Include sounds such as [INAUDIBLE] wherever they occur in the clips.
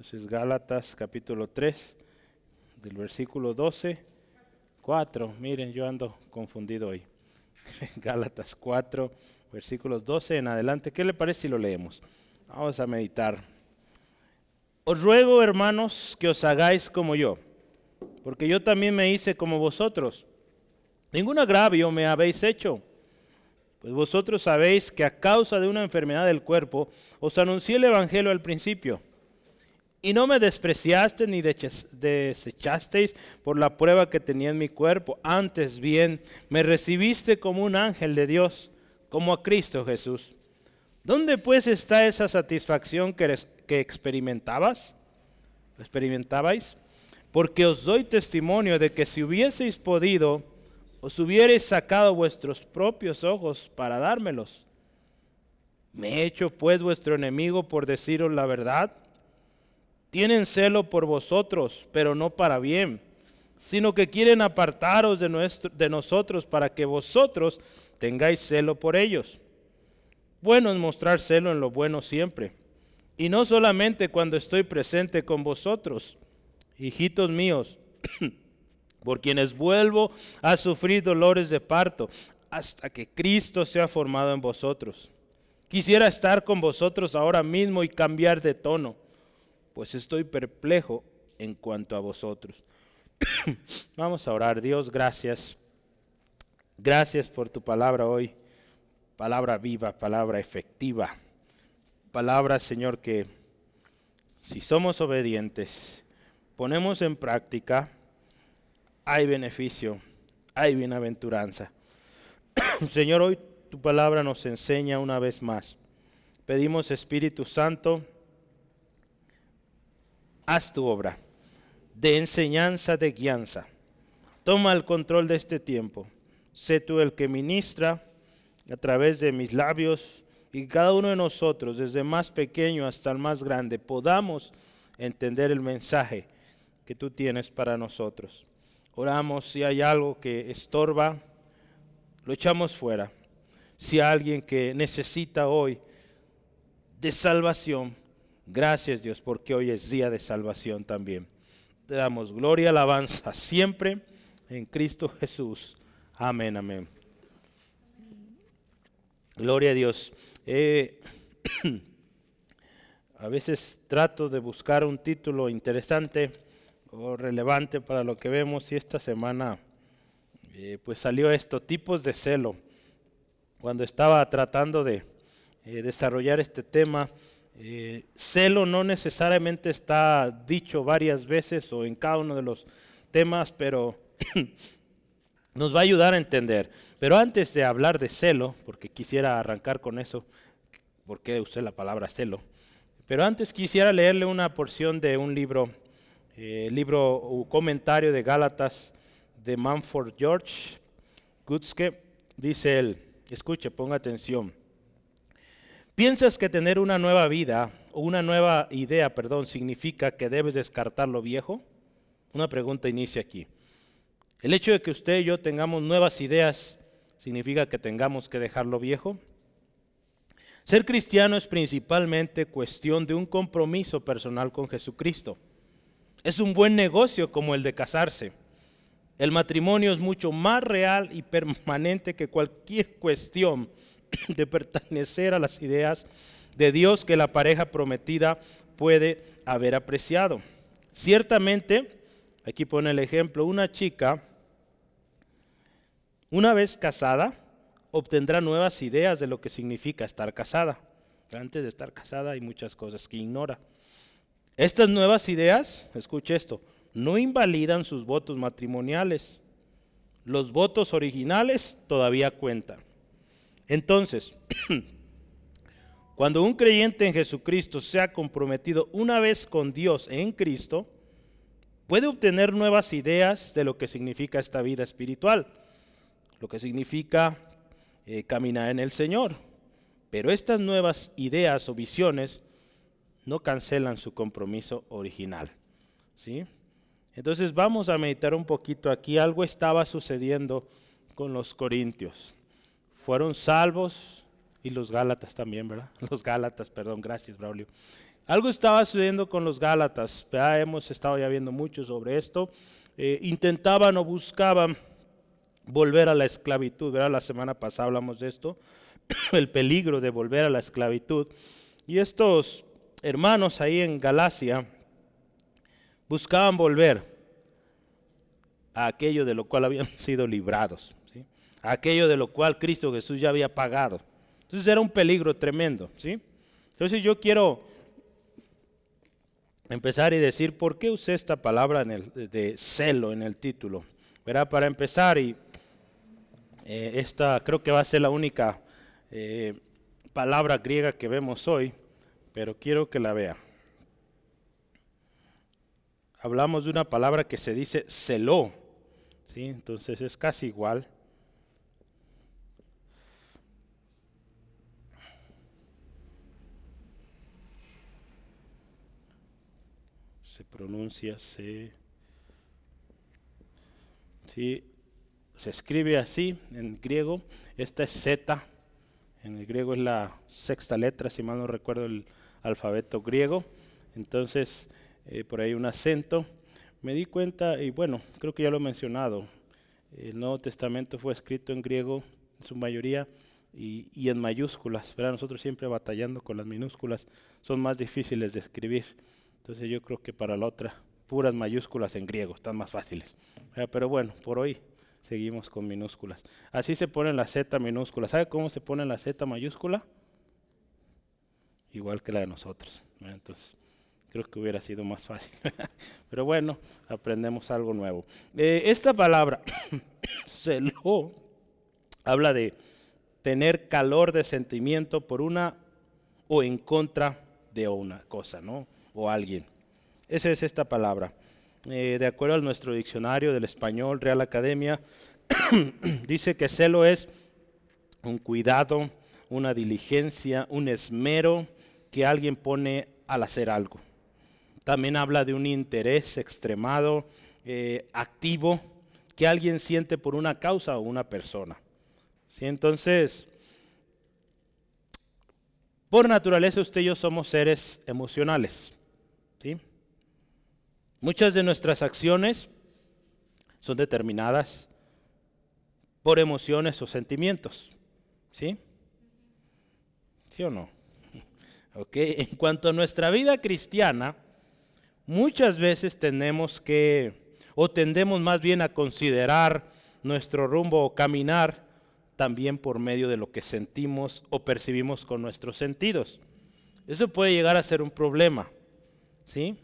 Entonces Gálatas capítulo 3, del versículo 12, 4. Miren, yo ando confundido hoy. [LAUGHS] Gálatas 4, versículos 12 en adelante. ¿Qué le parece si lo leemos? Vamos a meditar. Os ruego, hermanos, que os hagáis como yo, porque yo también me hice como vosotros. Ningún agravio me habéis hecho, pues vosotros sabéis que a causa de una enfermedad del cuerpo os anuncié el Evangelio al principio. Y no me despreciaste ni desechasteis por la prueba que tenía en mi cuerpo. Antes bien, me recibiste como un ángel de Dios, como a Cristo Jesús. ¿Dónde pues está esa satisfacción que, que experimentabas? ¿Experimentabais? Porque os doy testimonio de que si hubieseis podido, os hubierais sacado vuestros propios ojos para dármelos. ¿Me he hecho pues vuestro enemigo por deciros la verdad? Tienen celo por vosotros, pero no para bien, sino que quieren apartaros de, nuestro, de nosotros para que vosotros tengáis celo por ellos. Bueno es mostrar celo en lo bueno siempre, y no solamente cuando estoy presente con vosotros, hijitos míos, [CLEARS THROAT] por quienes vuelvo a sufrir dolores de parto, hasta que Cristo sea formado en vosotros. Quisiera estar con vosotros ahora mismo y cambiar de tono pues estoy perplejo en cuanto a vosotros. [COUGHS] Vamos a orar. Dios, gracias. Gracias por tu palabra hoy. Palabra viva, palabra efectiva. Palabra, Señor, que si somos obedientes, ponemos en práctica, hay beneficio, hay bienaventuranza. [COUGHS] Señor, hoy tu palabra nos enseña una vez más. Pedimos, Espíritu Santo, haz tu obra de enseñanza, de guianza. Toma el control de este tiempo. Sé tú el que ministra a través de mis labios y cada uno de nosotros, desde más pequeño hasta el más grande, podamos entender el mensaje que tú tienes para nosotros. Oramos si hay algo que estorba, lo echamos fuera. Si hay alguien que necesita hoy de salvación, Gracias Dios porque hoy es día de salvación también. Te damos gloria, alabanza siempre en Cristo Jesús. Amén, amén. Gloria a Dios. Eh, [CLEARS THROAT] a veces trato de buscar un título interesante o relevante para lo que vemos y esta semana eh, pues salió esto, tipos de celo. Cuando estaba tratando de eh, desarrollar este tema, eh, celo no necesariamente está dicho varias veces o en cada uno de los temas, pero [CLEARS THROAT] nos va a ayudar a entender. Pero antes de hablar de celo, porque quisiera arrancar con eso, porque usé la palabra celo, pero antes quisiera leerle una porción de un libro, eh, libro o comentario de Gálatas de Manford George Gutzke. Dice él, escuche, ponga atención. ¿Piensas que tener una nueva vida o una nueva idea, perdón, significa que debes descartar lo viejo? Una pregunta inicia aquí. ¿El hecho de que usted y yo tengamos nuevas ideas significa que tengamos que dejar lo viejo? Ser cristiano es principalmente cuestión de un compromiso personal con Jesucristo. Es un buen negocio como el de casarse. El matrimonio es mucho más real y permanente que cualquier cuestión [CLEARS THROAT] de pertenecer a las ideas de Dios que la pareja prometida puede haber apreciado. Ciertamente, aquí pone el ejemplo, una chica, una vez casada, obtendrá nuevas ideas de lo que significa estar casada. Antes de estar casada hay muchas cosas que ignora. Estas nuevas ideas, escuche esto, no invalidan sus votos matrimoniales. Los votos originales todavía cuentan. Entonces, [CLEARS THROAT] cuando un creyente en Jesucristo se ha comprometido una vez con Dios en Cristo, puede obtener nuevas ideas de lo que significa esta vida espiritual, lo que significa eh, caminar en el Señor. Pero estas nuevas ideas o visiones no cancelan su compromiso original. ¿sí? Entonces vamos a meditar un poquito aquí. Algo estaba sucediendo con los corintios fueron salvos y los Gálatas también, ¿verdad? [LAUGHS] Los Gálatas, perdón, gracias, Braulio. Algo estaba sucediendo con los Gálatas, ya hemos estado ya viendo mucho sobre esto. Eh, intentaban o buscaban volver a la esclavitud, ¿verdad? La semana pasada hablamos de esto, [CLEARS THROAT] el peligro de volver a la esclavitud. Y estos hermanos ahí en Galacia buscaban volver a aquello de lo cual habían [LAUGHS] sido librados, aquello de lo cual Cristo Jesús ya había pagado. Entonces era un peligro tremendo. ¿sí? Entonces yo quiero empezar y decir por qué usé esta palabra de celo en el título. ¿verdad? Para empezar, y eh, esta creo que va a ser la única eh, palabra griega que vemos hoy, pero quiero que la vea. Hablamos de una palabra que se dice celó, ¿sí? entonces es casi igual. Se pronuncia se, sí, se escribe así en griego. Esta es Z. En griego es la sexta letra, si mal no recuerdo el alfabeto griego. Entonces, eh, por ahí un acento. Me di cuenta, y bueno, creo que ya lo he mencionado, el Nuevo Testamento fue escrito en griego en su mayoría y, y en mayúsculas. ¿verdad? Nosotros siempre batallando con las minúsculas, son más difíciles de escribir. Entonces yo creo que para la otra, puras mayúsculas en griego, están más fáciles. Pero bueno, por hoy seguimos con minúsculas. Así se pone la Z minúscula. ¿Sabe cómo se pone la Z mayúscula? Igual que la de nosotros. Entonces, creo que hubiera sido más fácil. [LAUGHS] Pero bueno, aprendemos algo nuevo. Eh, esta palabra, [COUGHS] celo, habla de tener calor de sentimiento por una o en contra de una cosa, ¿no? O alguien. Esa es esta palabra. Eh, de acuerdo a nuestro diccionario del español, Real Academia, [COUGHS] dice que celo es un cuidado, una diligencia, un esmero que alguien pone al hacer algo. También habla de un interés extremado, eh, activo, que alguien siente por una causa o una persona. ¿Sí? Entonces, por naturaleza usted y yo somos seres emocionales. Muchas de nuestras acciones son determinadas por emociones o sentimientos. ¿Sí? ¿Sí o no? [LAUGHS] Ok, en cuanto a nuestra vida cristiana, muchas veces tenemos que, o tendemos más bien a considerar nuestro rumbo o caminar también por medio de lo que sentimos o percibimos con nuestros sentidos. Eso puede llegar a ser un problema, ¿sí?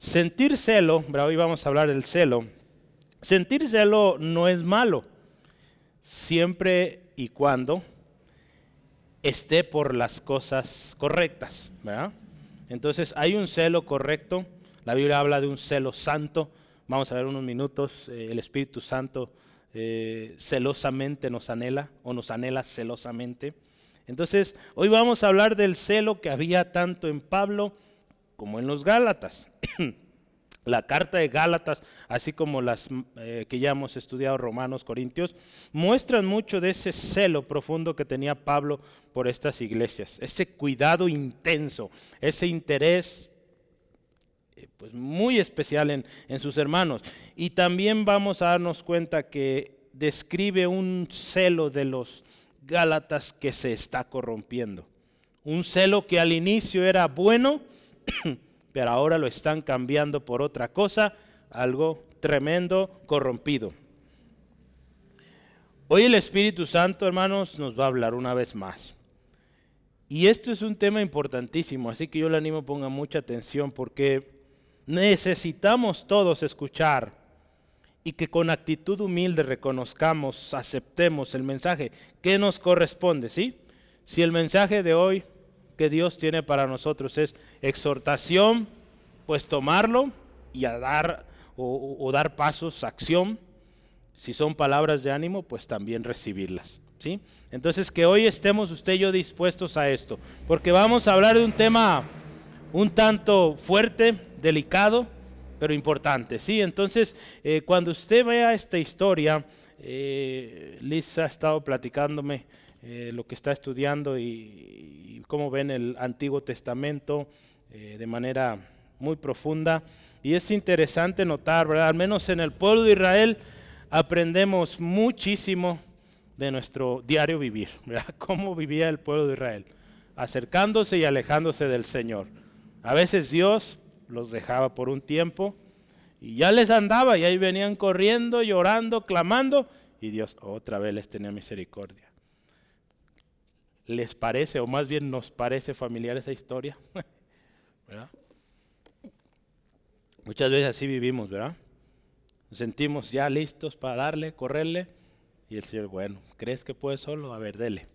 Sentir celo, hoy vamos a hablar del celo, sentir celo no es malo, siempre y cuando esté por las cosas correctas, Entonces hay un celo correcto, la Biblia habla de un celo santo, vamos a ver unos minutos, eh, el Espíritu Santo eh, celosamente nos anhela o nos anhela celosamente. Entonces hoy vamos a hablar del celo que había tanto en Pablo como en los Gálatas. [CLEARS THROAT] La carta de Gálatas, así como las eh, que ya hemos estudiado Romanos, Corintios, muestran mucho de ese celo profundo que tenía Pablo por estas iglesias, ese cuidado intenso, ese interés eh, pues muy especial en, en sus hermanos. Y también vamos a darnos cuenta que describe un celo de los Gálatas que se está corrompiendo. Un celo que al inicio era bueno, [COUGHS] pero ahora lo están cambiando por otra cosa, algo tremendo, corrompido. Hoy el Espíritu Santo, hermanos, nos va a hablar una vez más. Y esto es un tema importantísimo, así que yo le animo ponga mucha atención porque necesitamos todos escuchar y que con actitud humilde reconozcamos, aceptemos el mensaje que nos corresponde, ¿sí? Si el mensaje de hoy que Dios tiene para nosotros es exhortación, pues tomarlo y a dar o, dar pasos, acción. Si son palabras de ánimo, pues también recibirlas. ¿sí? Entonces que hoy estemos usted y yo dispuestos a esto, porque vamos a hablar de un tema un tanto fuerte, delicado, pero importante. ¿sí? Entonces, eh, cuando usted vea esta historia, eh, Liz ha estado platicándome eh, lo que está estudiando y, cómo ven el Antiguo Testamento, eh, de manera muy profunda. Y es interesante notar, ¿verdad? Al menos en el pueblo de Israel aprendemos muchísimo de nuestro diario vivir, ¿verdad? [LAUGHS] Cómo vivía el pueblo de Israel, acercándose y alejándose del Señor. A veces Dios los dejaba por un tiempo y ya les andaba y ahí venían corriendo, llorando, clamando y Dios otra vez les tenía misericordia. ¿Les parece, o más bien nos parece familiar esa historia? [LAUGHS] ¿Verdad? Muchas veces así vivimos, ¿verdad? Nos sentimos ya listos para darle, correrle, y el Señor, bueno, ¿crees que puedes solo? A ver, dele.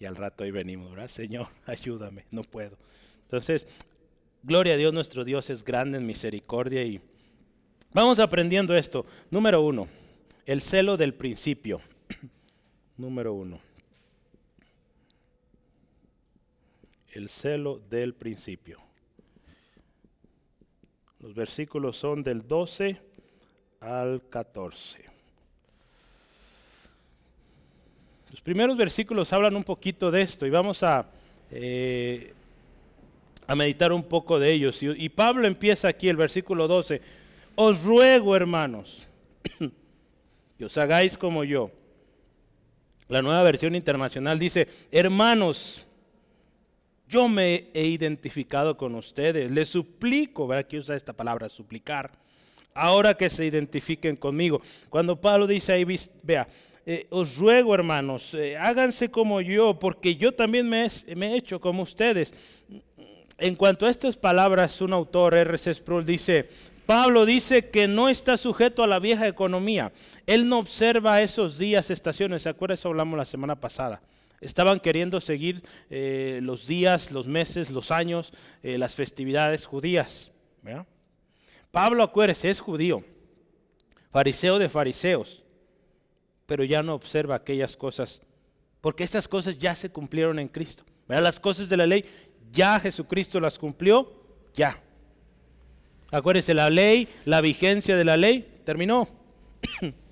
Y al rato ahí venimos, ¿verdad? [LAUGHS] Señor, ayúdame, no puedo. Entonces, gloria a Dios, nuestro Dios es grande en misericordia y vamos aprendiendo esto. Número uno, el celo del principio. [CLEARS THROAT] Número uno. El celo del principio. Los versículos son del 12 al 14. Los primeros versículos hablan un poquito de esto y vamos a, eh, a meditar un poco de ellos. Y, y Pablo empieza aquí el versículo 12. Os ruego, hermanos, [CLEARS THROAT] que os hagáis como yo. La nueva versión internacional dice, hermanos, yo me he identificado con ustedes. Les suplico, ¿verdad? que usa esta palabra, suplicar. Ahora que se identifiquen conmigo. Cuando Pablo dice ahí, vea, eh, os ruego hermanos, eh, háganse como yo, porque yo también me, he hecho como ustedes. En cuanto a estas palabras, un autor, R.C. Sproul, dice, Pablo dice que no está sujeto a la vieja economía. Él no observa esos días, estaciones. ¿Se acuerda? Eso hablamos la semana pasada. Estaban queriendo seguir eh, los días, los meses, los años, eh, las festividades judías. Pablo, acuérdese, es judío, fariseo de fariseos, pero ya no observa aquellas cosas, porque estas cosas ya se cumplieron en Cristo. Las cosas de la ley, ya Jesucristo las cumplió, ya. Acuérdese, la ley, la vigencia de la ley terminó. [COUGHS]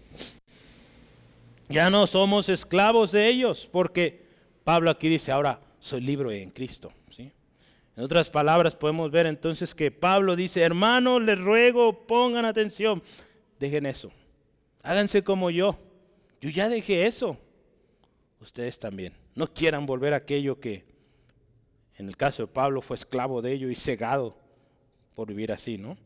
Ya no somos esclavos de ellos, porque Pablo aquí dice, ahora soy libre en Cristo. ¿sí? En otras palabras, podemos ver entonces que Pablo dice, hermanos, les ruego, pongan atención, dejen eso, háganse como yo. Yo ya dejé eso. Ustedes también. No quieran volver a aquello que, en el caso de Pablo, fue esclavo de ello y cegado por vivir así, ¿no?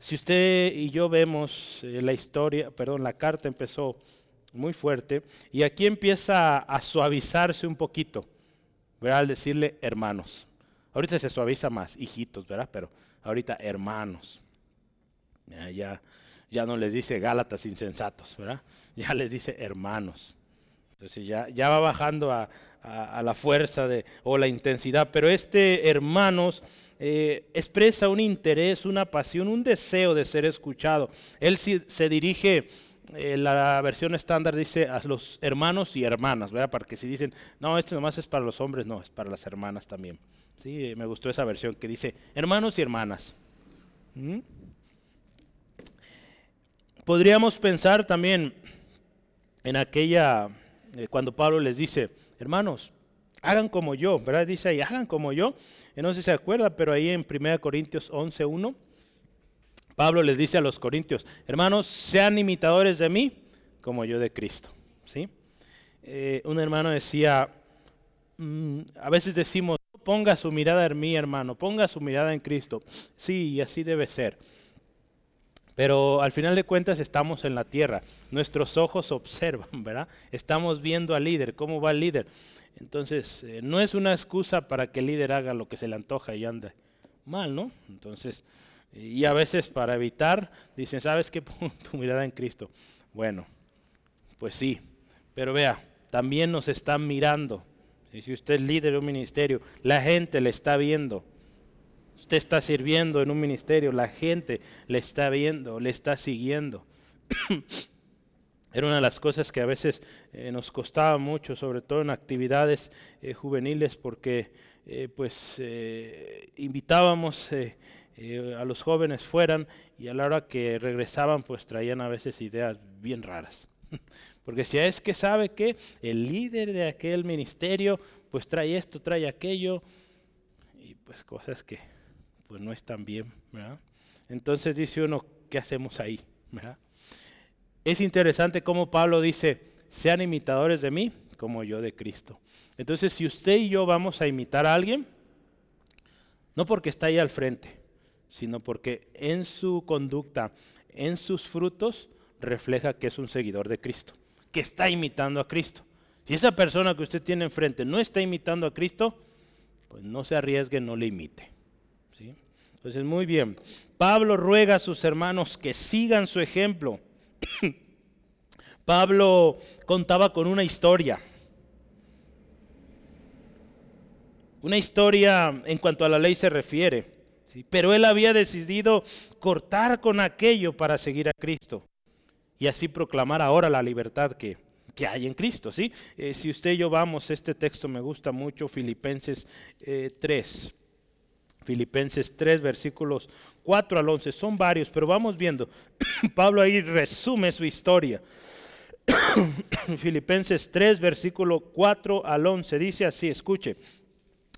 Si usted y yo vemos eh, la historia, perdón, la carta empezó muy fuerte, y aquí empieza a suavizarse un poquito, ¿verdad? Al decirle hermanos. Ahorita se suaviza más, hijitos, ¿verdad? Pero ahorita hermanos. Ya, ya, no les dice Gálatas insensatos, ¿verdad? [LAUGHS] Ya les dice hermanos. Entonces ya, ya va bajando a, la fuerza de, o la intensidad. Pero este hermanos eh, expresa un interés, una pasión, un deseo de ser escuchado. Él se dirige eh, la versión estándar dice a los hermanos y hermanas, ¿verdad? Para que si dicen, no, esto nomás es para los hombres, no, es para las hermanas también. Sí, me gustó esa versión que dice hermanos y hermanas. ¿Mm? Podríamos pensar también en aquella, eh, cuando Pablo les dice, hermanos, hagan como yo, ¿verdad? Dice ahí, hagan como yo. no sé si se acuerda, pero ahí en 1 Corintios 11.1 Pablo les dice a los corintios, hermanos, sean imitadores de mí como yo de Cristo. ¿sí? Eh, un hermano decía, mm, a veces decimos, ponga su mirada en mí, hermano, ponga su mirada en Cristo. Sí, y así debe ser. Pero al final de cuentas estamos en la tierra, nuestros ojos observan, ¿verdad? Estamos viendo al líder, cómo va el líder. Entonces, eh, no es una excusa para que el líder haga lo que se le antoja y ande mal, ¿no? Entonces, y a veces para evitar, dicen, ¿sabes qué? [LAUGHS] Pon tu mirada en Cristo. Bueno, pues sí, pero vea, también nos están mirando. Si usted es líder de un ministerio, la gente le está viendo. Usted está sirviendo en un ministerio, la gente le está viendo, le está siguiendo. [CLEARS THROAT] Era una de las cosas que a veces eh, nos costaba mucho, sobre todo en actividades eh, juveniles, porque eh, pues invitábamos eh, a los jóvenes fueran y a la hora que regresaban pues traían a veces ideas bien raras. [LAUGHS] Porque si es que sabe que el líder de aquel ministerio pues trae esto, trae aquello, pues cosas que pues no están bien, ¿verdad? Entonces dice uno, ¿qué hacemos ahí? ¿verdad? Es interesante cómo Pablo dice, sean imitadores de mí como yo de Cristo. Entonces, si usted y yo vamos a imitar a alguien, no porque está ahí al frente, sino porque en su conducta, en sus frutos, refleja que es un seguidor de Cristo, que está imitando a Cristo. Si esa persona que usted tiene enfrente no está imitando a Cristo, pues no se arriesgue, no le imite. ¿sí? Entonces, muy bien. Pablo ruega a sus hermanos que sigan su ejemplo. [COUGHS] Pablo contaba con una historia. Una historia en cuanto a la ley se refiere. Pero él había decidido cortar con aquello para seguir a Cristo. Y así proclamar ahora la libertad que, hay en Cristo. ¿sí? Eh, si usted y yo vamos, este texto me gusta mucho, Filipenses 3. Eh, Filipenses 3, versículos 4 al 11. Son varios, pero vamos viendo. [COUGHS] Pablo ahí resume su historia. [COUGHS] Filipenses 3, versículo 4 al 11. Dice así, escuche.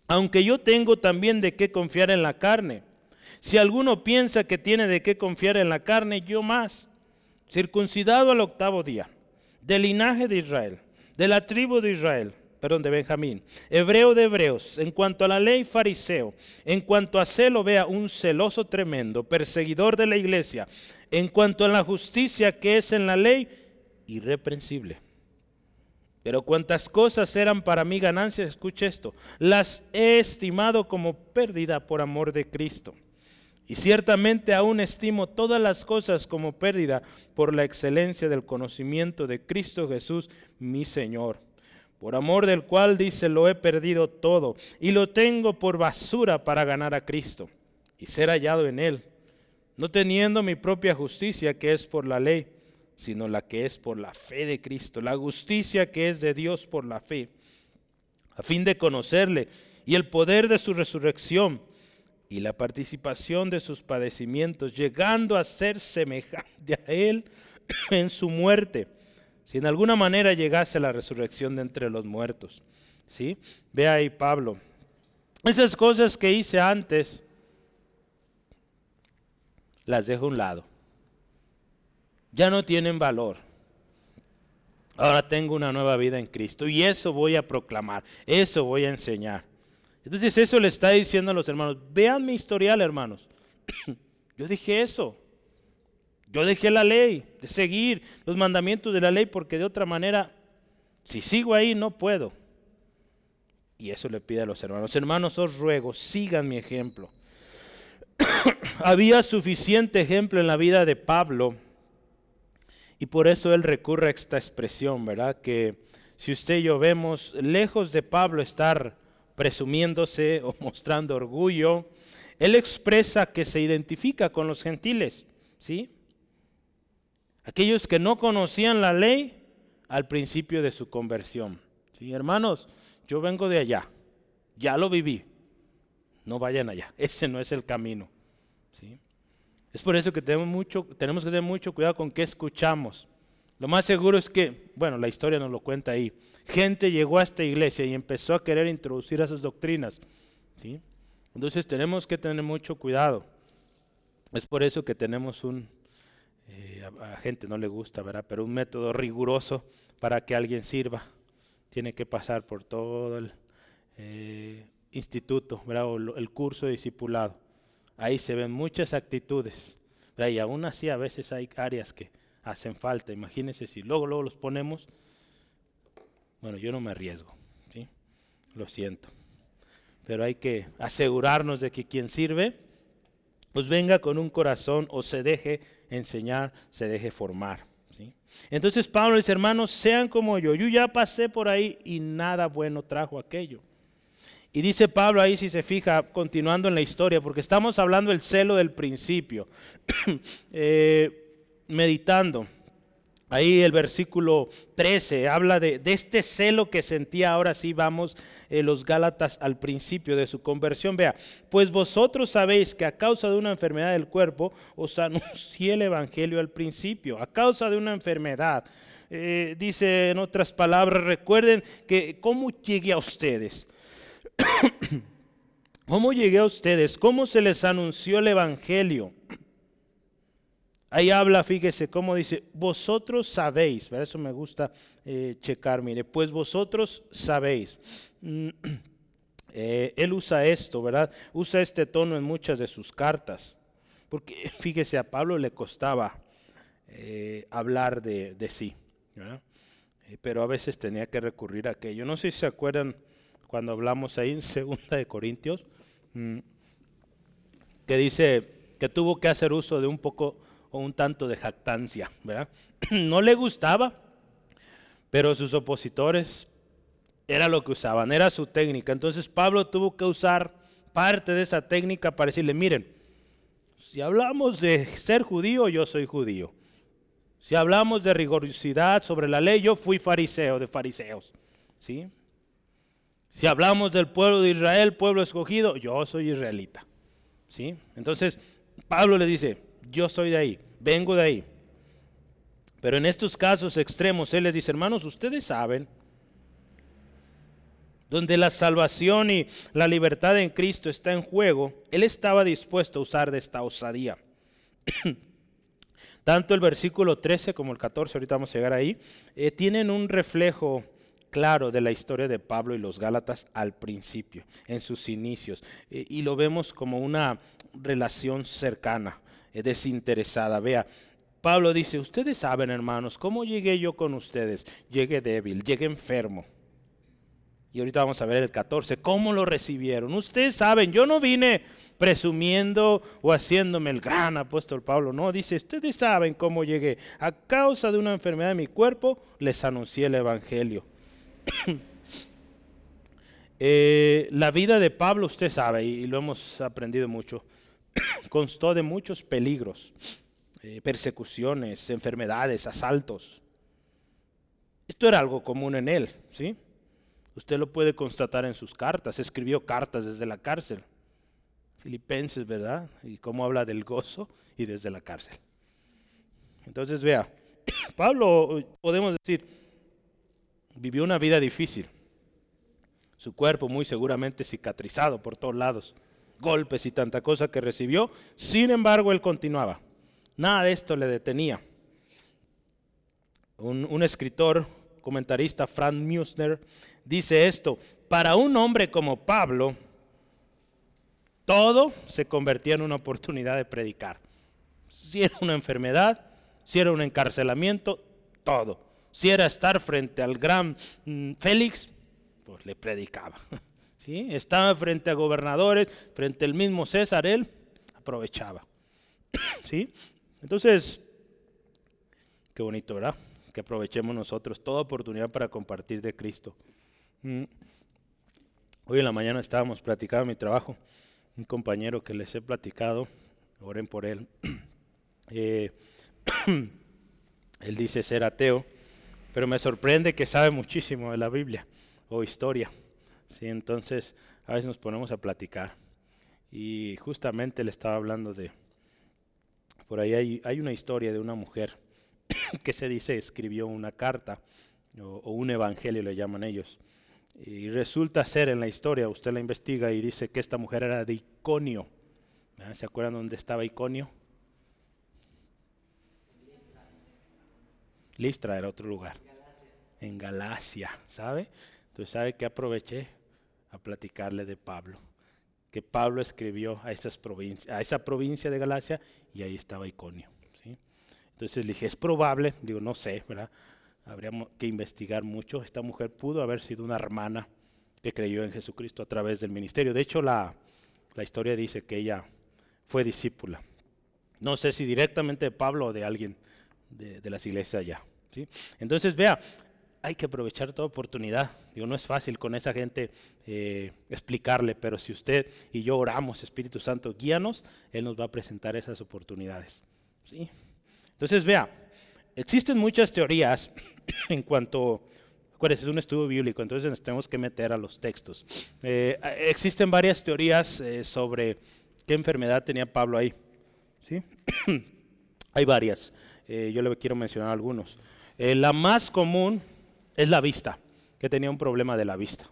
Aunque yo tengo también de qué confiar en la carne. Si alguno piensa que tiene de qué confiar en la carne, yo más. Circuncidado al octavo día, del linaje de Israel, de la tribu de Israel, perdón, de Benjamín, hebreo de hebreos, en cuanto a la ley fariseo, en cuanto a celo, vea, un celoso tremendo, perseguidor de la iglesia, en cuanto a la justicia que es en la ley, irreprensible. Pero cuantas cosas eran para mí ganancias, escuche esto, las he estimado como pérdida por amor de Cristo. Y ciertamente aún estimo todas las cosas como pérdida por la excelencia del conocimiento de Cristo Jesús, mi Señor. Por amor del cual dice, lo he perdido todo y lo tengo por basura para ganar a Cristo y ser hallado en Él, no teniendo mi propia justicia que es por la ley sino la que es por la fe de Cristo, la justicia que es de Dios por la fe, a fin de conocerle y el poder de su resurrección y la participación de sus padecimientos, llegando a ser semejante a Él [CLEARS THROAT] en su muerte, si en alguna manera llegase a la resurrección de entre los muertos. ¿Sí? Ve ahí Pablo. Esas cosas que hice antes, las dejo a un lado ya no tienen valor. Ahora tengo una nueva vida en Cristo y eso voy a proclamar, eso voy a enseñar. Entonces eso le está diciendo a los hermanos, vean mi historial hermanos. [CLEARS THROAT] Yo dije eso. Yo dejé la ley, de seguir los mandamientos de la ley porque de otra manera, si sigo ahí no puedo. Y eso le pide a los hermanos. Hermanos, os ruego, sigan mi ejemplo. [CLEARS THROAT] Había suficiente ejemplo en la vida de Pablo y por eso él recurre a esta expresión, ¿verdad? Que si usted y yo vemos, lejos de Pablo estar presumiéndose [LAUGHS] o mostrando orgullo, él expresa que se identifica con los gentiles, ¿sí? Aquellos que no conocían la ley al principio de su conversión. ¿Sí? Hermanos, yo vengo de allá, ya lo viví, no vayan allá, [LAUGHS] ese no es el camino. ¿sí? Es por eso que tenemos, mucho, tenemos que tener mucho cuidado con qué escuchamos. Lo más seguro es que, bueno, la historia nos lo cuenta ahí. Gente llegó a esta iglesia y empezó a querer introducir esas doctrinas. ¿sí? Entonces tenemos que tener mucho cuidado. Es por eso que tenemos un, eh, a, gente no le gusta, ¿verdad? Pero un método riguroso para que alguien sirva. Tiene que pasar por todo el eh, instituto, ¿verdad? O el curso de discipulado. Ahí se ven muchas actitudes. Y aún así a veces hay áreas que hacen falta. Imagínense si luego, luego los ponemos. Bueno, yo no me arriesgo. ¿sí? Lo siento. Pero hay que asegurarnos de que quien sirve, pues venga con un corazón o se deje enseñar, se deje formar. ¿sí? Entonces Pablo dice, hermanos, sean como yo. Yo ya pasé por ahí y nada bueno trajo aquello. Y dice Pablo ahí, si se fija, continuando en la historia, porque estamos hablando del celo del principio, [CLEARS THROAT] eh, meditando. Ahí el versículo 13 habla de, este celo que sentía, ahora sí vamos, eh, los Gálatas al principio de su conversión. Vea, pues vosotros sabéis que a causa de una enfermedad del cuerpo os anuncié el Evangelio al principio, a causa de una enfermedad. Eh, dice en otras palabras, recuerden que cómo llegué a ustedes. [COUGHS] ¿Cómo llegué a ustedes? ¿Cómo se les anunció el Evangelio? Ahí habla, fíjese, cómo dice, vosotros sabéis, para eso me gusta eh, checar, mire, pues vosotros sabéis. Mm, [COUGHS] eh, él usa esto, ¿verdad? Usa este tono en muchas de sus cartas, porque [LAUGHS] fíjese, a Pablo le costaba eh, hablar de, de sí, pero a veces tenía que recurrir a aquello. No sé si se acuerdan cuando hablamos ahí en [LAUGHS] Segunda de Corintios, mm, que dice que tuvo que hacer uso de un poco o un tanto de jactancia, ¿verdad? [CLEARS THROAT] No le gustaba, pero sus opositores era lo que usaban, era su técnica. Entonces Pablo tuvo que usar parte de esa técnica para decirle, miren, si hablamos de ser judío, yo soy judío. Si hablamos de rigorosidad sobre la ley, yo fui fariseo de fariseos. ¿Sí? Si hablamos del pueblo de Israel, pueblo escogido, yo soy israelita. ¿Sí? Entonces, Pablo le dice, yo soy de ahí, vengo de ahí. Pero en estos casos extremos, Él les dice, hermanos, ustedes saben, donde la salvación y la libertad en Cristo está en juego, Él estaba dispuesto a usar de esta osadía. [CLEARS THROAT] Tanto el versículo 13 como el 14, ahorita vamos a llegar ahí, eh, tienen un reflejo claro de la historia de Pablo y los Gálatas al principio, en sus inicios. Eh, y lo vemos como una relación cercana. Eh, desinteresada. Vea, Pablo dice, ustedes saben hermanos, ¿cómo llegué yo con ustedes? Llegué débil, llegué enfermo. Y ahorita vamos a ver el 14, ¿cómo lo recibieron? Ustedes saben, yo no vine presumiendo o haciéndome el gran apóstol Pablo, no, dice, ustedes saben cómo llegué. A causa de una enfermedad de mi cuerpo, les anuncié el Evangelio. [COUGHS] Eh, la vida de Pablo, usted sabe, y lo hemos aprendido mucho, [COUGHS] constó de muchos peligros, eh, persecuciones, enfermedades, asaltos. Esto era algo común en él, ¿sí? Usted lo puede constatar en sus cartas. Escribió cartas desde la cárcel. Filipenses, ¿verdad? Y cómo habla del gozo y desde la cárcel. Entonces, vea, [COUGHS] Pablo, podemos decir, vivió una vida difícil. Su cuerpo muy seguramente cicatrizado por todos lados golpes y tanta cosa que recibió. Sin embargo, él continuaba. Nada de esto le detenía. Un, escritor, comentarista, Frank Musner, dice esto, para un hombre como Pablo, todo se convertía en una oportunidad de predicar. Si era una enfermedad, si era un encarcelamiento, todo. Si era estar frente al gran mm, Félix, pues le predicaba. [LAUGHS] Estaba frente a gobernadores, frente al mismo César, él aprovechaba. [COUGHS] ¿Sí? Entonces, qué bonito, ¿verdad? Que aprovechemos nosotros toda oportunidad para compartir de Cristo. Mm. Hoy en la mañana estábamos platicando mi trabajo, un compañero que les he platicado, oren por él. [COUGHS] Eh, [COUGHS] él dice ser ateo, pero me sorprende que sabe muchísimo de la Biblia o historia. ¿sí? Entonces, a veces nos ponemos a platicar. Y justamente le estaba hablando de, por ahí hay, una historia de una mujer [COUGHS] que se dice escribió una carta o, un evangelio le llaman ellos. Y resulta ser en la historia, usted la investiga y dice que esta mujer era de Iconio. ¿Se acuerdan dónde estaba Iconio? Listra era otro lugar. En Galacia, ¿sabe? Entonces, ¿sabe qué aproveché? a platicarle de Pablo, que Pablo escribió a, a esa provincia de Galacia y ahí estaba Iconio. ¿sí? Entonces le dije, es probable, digo, no sé, ¿verdad? Habríamos que investigar mucho. Esta mujer pudo haber sido una hermana que creyó en Jesucristo a través del ministerio. De hecho, la, la historia dice que ella fue discípula. No sé si directamente de Pablo o de alguien de, las iglesias allá. ¿sí? Entonces, vea, hay que aprovechar toda oportunidad. Digo, no es fácil con esa gente eh, explicarle, pero si usted y yo oramos, Espíritu Santo, guíanos, Él nos va a presentar esas oportunidades. ¿sí? Entonces, vea, existen muchas teorías [COUGHS] en cuanto, acuérdense, es un estudio bíblico, entonces nos tenemos que meter a los textos. Eh, existen varias teorías eh, sobre qué enfermedad tenía Pablo ahí. ¿sí? [COUGHS] Hay varias, yo le quiero mencionar algunos. la más común es la vista, que tenía un problema de la vista.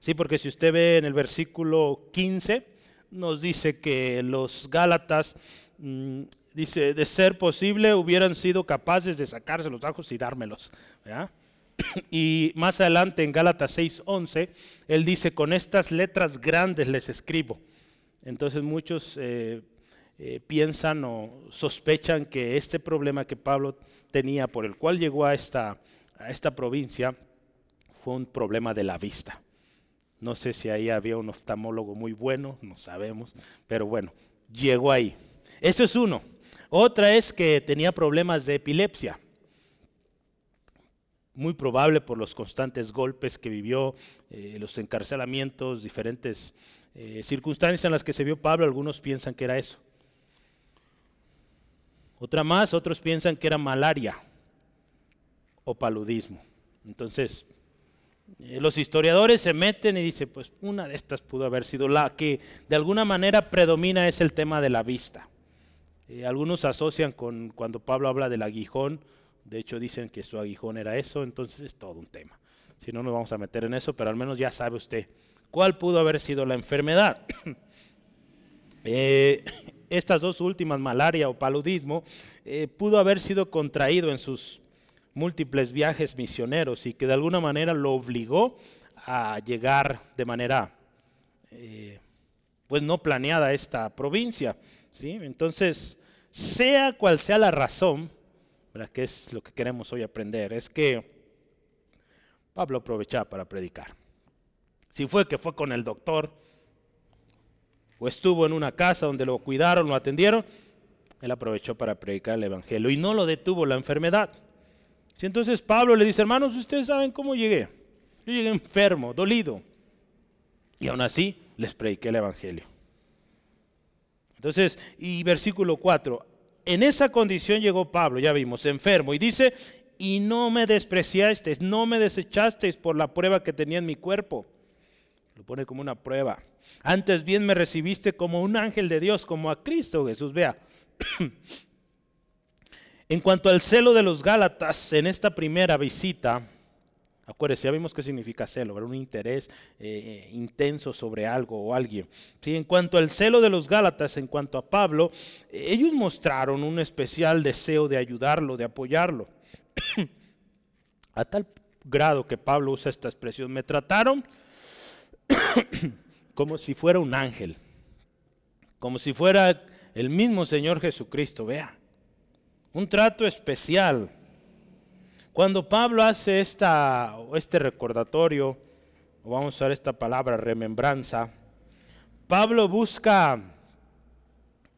Sí, porque si usted ve en el versículo 15, nos dice que los Gálatas, mm, dice, de ser posible, hubieran sido capaces de sacarse los ojos y dármelos. [COUGHS] Y más adelante en Gálatas 6:11, él dice, con estas letras grandes les escribo. Entonces muchos eh, eh, piensan o sospechan que este problema que Pablo tenía, por el cual llegó a esta, a esta provincia, fue un problema de la vista. No sé si ahí había un oftalmólogo muy bueno, no sabemos, pero bueno, llegó ahí. Eso es uno. Otra es que tenía problemas de epilepsia. Muy probable por los constantes golpes que vivió, eh, los encarcelamientos, diferentes eh, circunstancias en las que se vio Pablo, algunos piensan que era eso. Otra más, otros piensan que era malaria o paludismo. Entonces, eh, los historiadores se meten y dicen, pues una de estas pudo haber sido la que de alguna manera predomina es el tema de la vista. Eh, algunos asocian con cuando Pablo habla del aguijón, de hecho dicen que su aguijón era eso, entonces es todo un tema. Si no nos vamos a meter en eso, pero al menos ya sabe usted cuál pudo haber sido la enfermedad. [COUGHS] Eh, estas dos últimas, malaria o paludismo, pudo haber sido contraído en sus múltiples viajes misioneros y que de alguna manera lo obligó a llegar de manera eh, pues no planeada a esta provincia. ¿sí? Entonces, sea cual sea la razón, que es lo que queremos hoy aprender, es que Pablo aprovechaba para predicar. Si fue que fue con el doctor o estuvo en una casa donde lo cuidaron, lo atendieron, él aprovechó para predicar el Evangelio y no lo detuvo la enfermedad. Si entonces Pablo le dice, hermanos, ustedes saben cómo llegué. Yo llegué enfermo, dolido. Y aún así les prediqué el Evangelio. Entonces, y versículo 4, en esa condición llegó Pablo, ya vimos, enfermo, y dice, y no me despreciasteis, no me desechasteis por la prueba que tenía en mi cuerpo. Lo pone como una prueba. Antes bien me recibiste como un ángel de Dios, como a Cristo Jesús. Vea, [CLEARS THROAT] En cuanto al celo de los Gálatas, en esta primera visita, acuérdense, ya vimos qué significa celo, un interés eh, intenso sobre algo o alguien. En cuanto al celo de los Gálatas, en cuanto a Pablo, ellos mostraron un especial deseo de ayudarlo, de apoyarlo. [CLEARS THROAT] a tal grado que Pablo usa esta expresión, me trataron [COUGHS] como si fuera un ángel, como si fuera el mismo Señor Jesucristo, vea un trato especial. Cuando Pablo hace esta, este recordatorio, o vamos a usar esta palabra, remembranza, Pablo busca,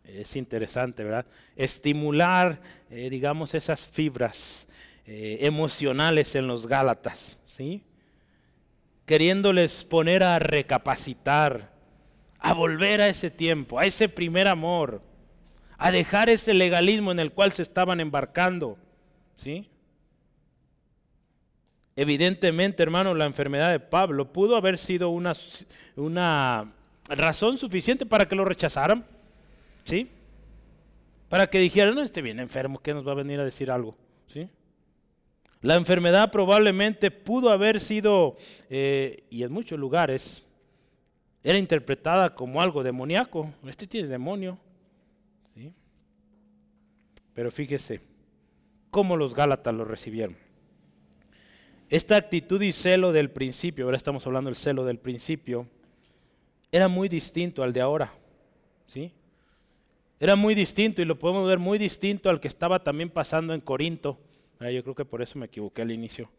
es interesante, ¿verdad? Estimular, eh, digamos, esas fibras eh, emocionales en los Gálatas, ¿sí? Queriéndoles poner a recapacitar, a volver a ese tiempo, a ese primer amor a dejar ese legalismo en el cual se estaban embarcando. ¿Sí? Evidentemente, hermano, la enfermedad de Pablo pudo haber sido una, una razón suficiente para que lo rechazaran. ¿Sí? Para que dijeran, no, este bien enfermo, ¿qué nos va a venir a decir algo? ¿Sí? La enfermedad probablemente pudo haber sido, eh, y en muchos lugares, era interpretada como algo demoníaco. Este tiene demonio. Pero fíjese cómo los Gálatas lo recibieron. Esta actitud y celo del principio, ahora estamos hablando del celo del principio, era muy distinto al de ahora. ¿sí? Era muy distinto y lo podemos ver muy distinto al que estaba también pasando en Corinto. Yo creo que por eso me equivoqué al inicio.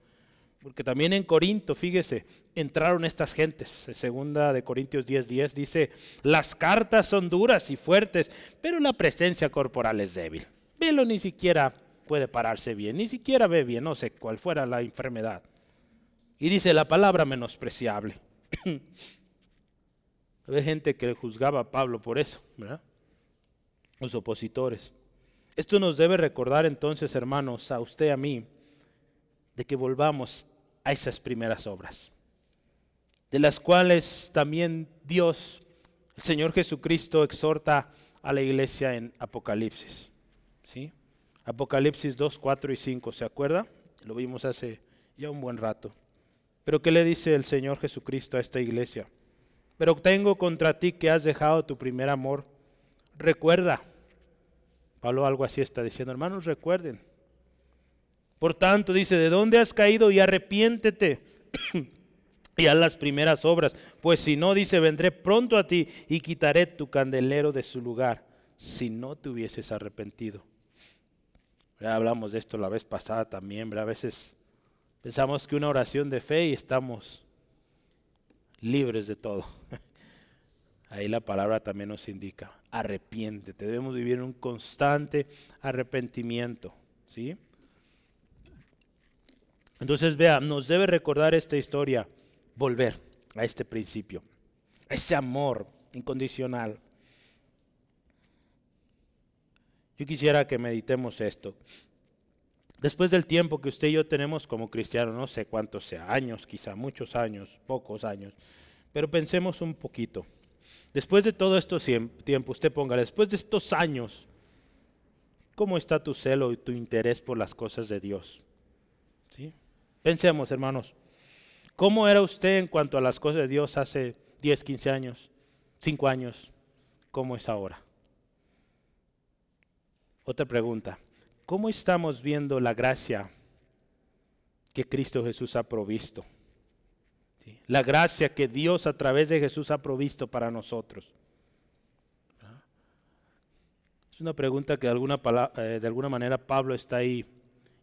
Porque también en Corinto, fíjese, entraron estas gentes. Segunda de Corintios 10:10 10, dice, las cartas son duras y fuertes, pero la presencia corporal es débil. Velo ni siquiera puede pararse bien, ni siquiera ve bien, no sé cuál fuera la enfermedad. Y dice la palabra menospreciable. [CLEARS THROAT] Hay gente que juzgaba a Pablo por eso, ¿verdad? Los opositores. Esto nos debe recordar entonces, hermanos, a usted, a mí, de que volvamos a esas primeras obras, de las cuales también Dios, el Señor Jesucristo, exhorta a la iglesia en Apocalipsis. ¿sí? Apocalipsis 2, 4 y 5, ¿se acuerda? Lo vimos hace ya un buen rato. Pero ¿qué le dice el Señor Jesucristo a esta iglesia? pero tengo contra ti que has dejado tu primer amor. Recuerda. Pablo algo así está diciendo, hermanos, recuerden. Por tanto, dice, ¿de dónde has caído y arrepiéntete? [CLEARS THROAT] y haz las primeras obras, pues si no, dice, vendré pronto a ti y quitaré tu candelero de su lugar, si no te hubieses arrepentido. Ya hablamos de esto la vez pasada también, a veces pensamos que una oración de fe y estamos libres de todo. [LAUGHS] Ahí la palabra también nos indica, arrepiéntete, debemos vivir un constante arrepentimiento, ¿sí? Entonces, vea, nos debe recordar esta historia volver a este principio, ese amor incondicional. Yo quisiera que meditemos esto. Después del tiempo que usted y yo tenemos como cristianos, no sé cuántos sea, años, quizá muchos años, pocos años, pero pensemos un poquito. Después de todo este tiempo, usted ponga, después de estos años, ¿cómo está tu celo y tu interés por las cosas de Dios? ¿Sí? Pensemos, hermanos. ¿Cómo era usted en cuanto a las cosas de Dios hace 10, 15 años, 5 años? ¿Cómo es ahora? Otra pregunta. ¿Cómo estamos viendo la gracia que Cristo Jesús ha provisto? La gracia que Dios a través de Jesús ha provisto para nosotros. Es una pregunta que de alguna, eh, de alguna manera Pablo está ahí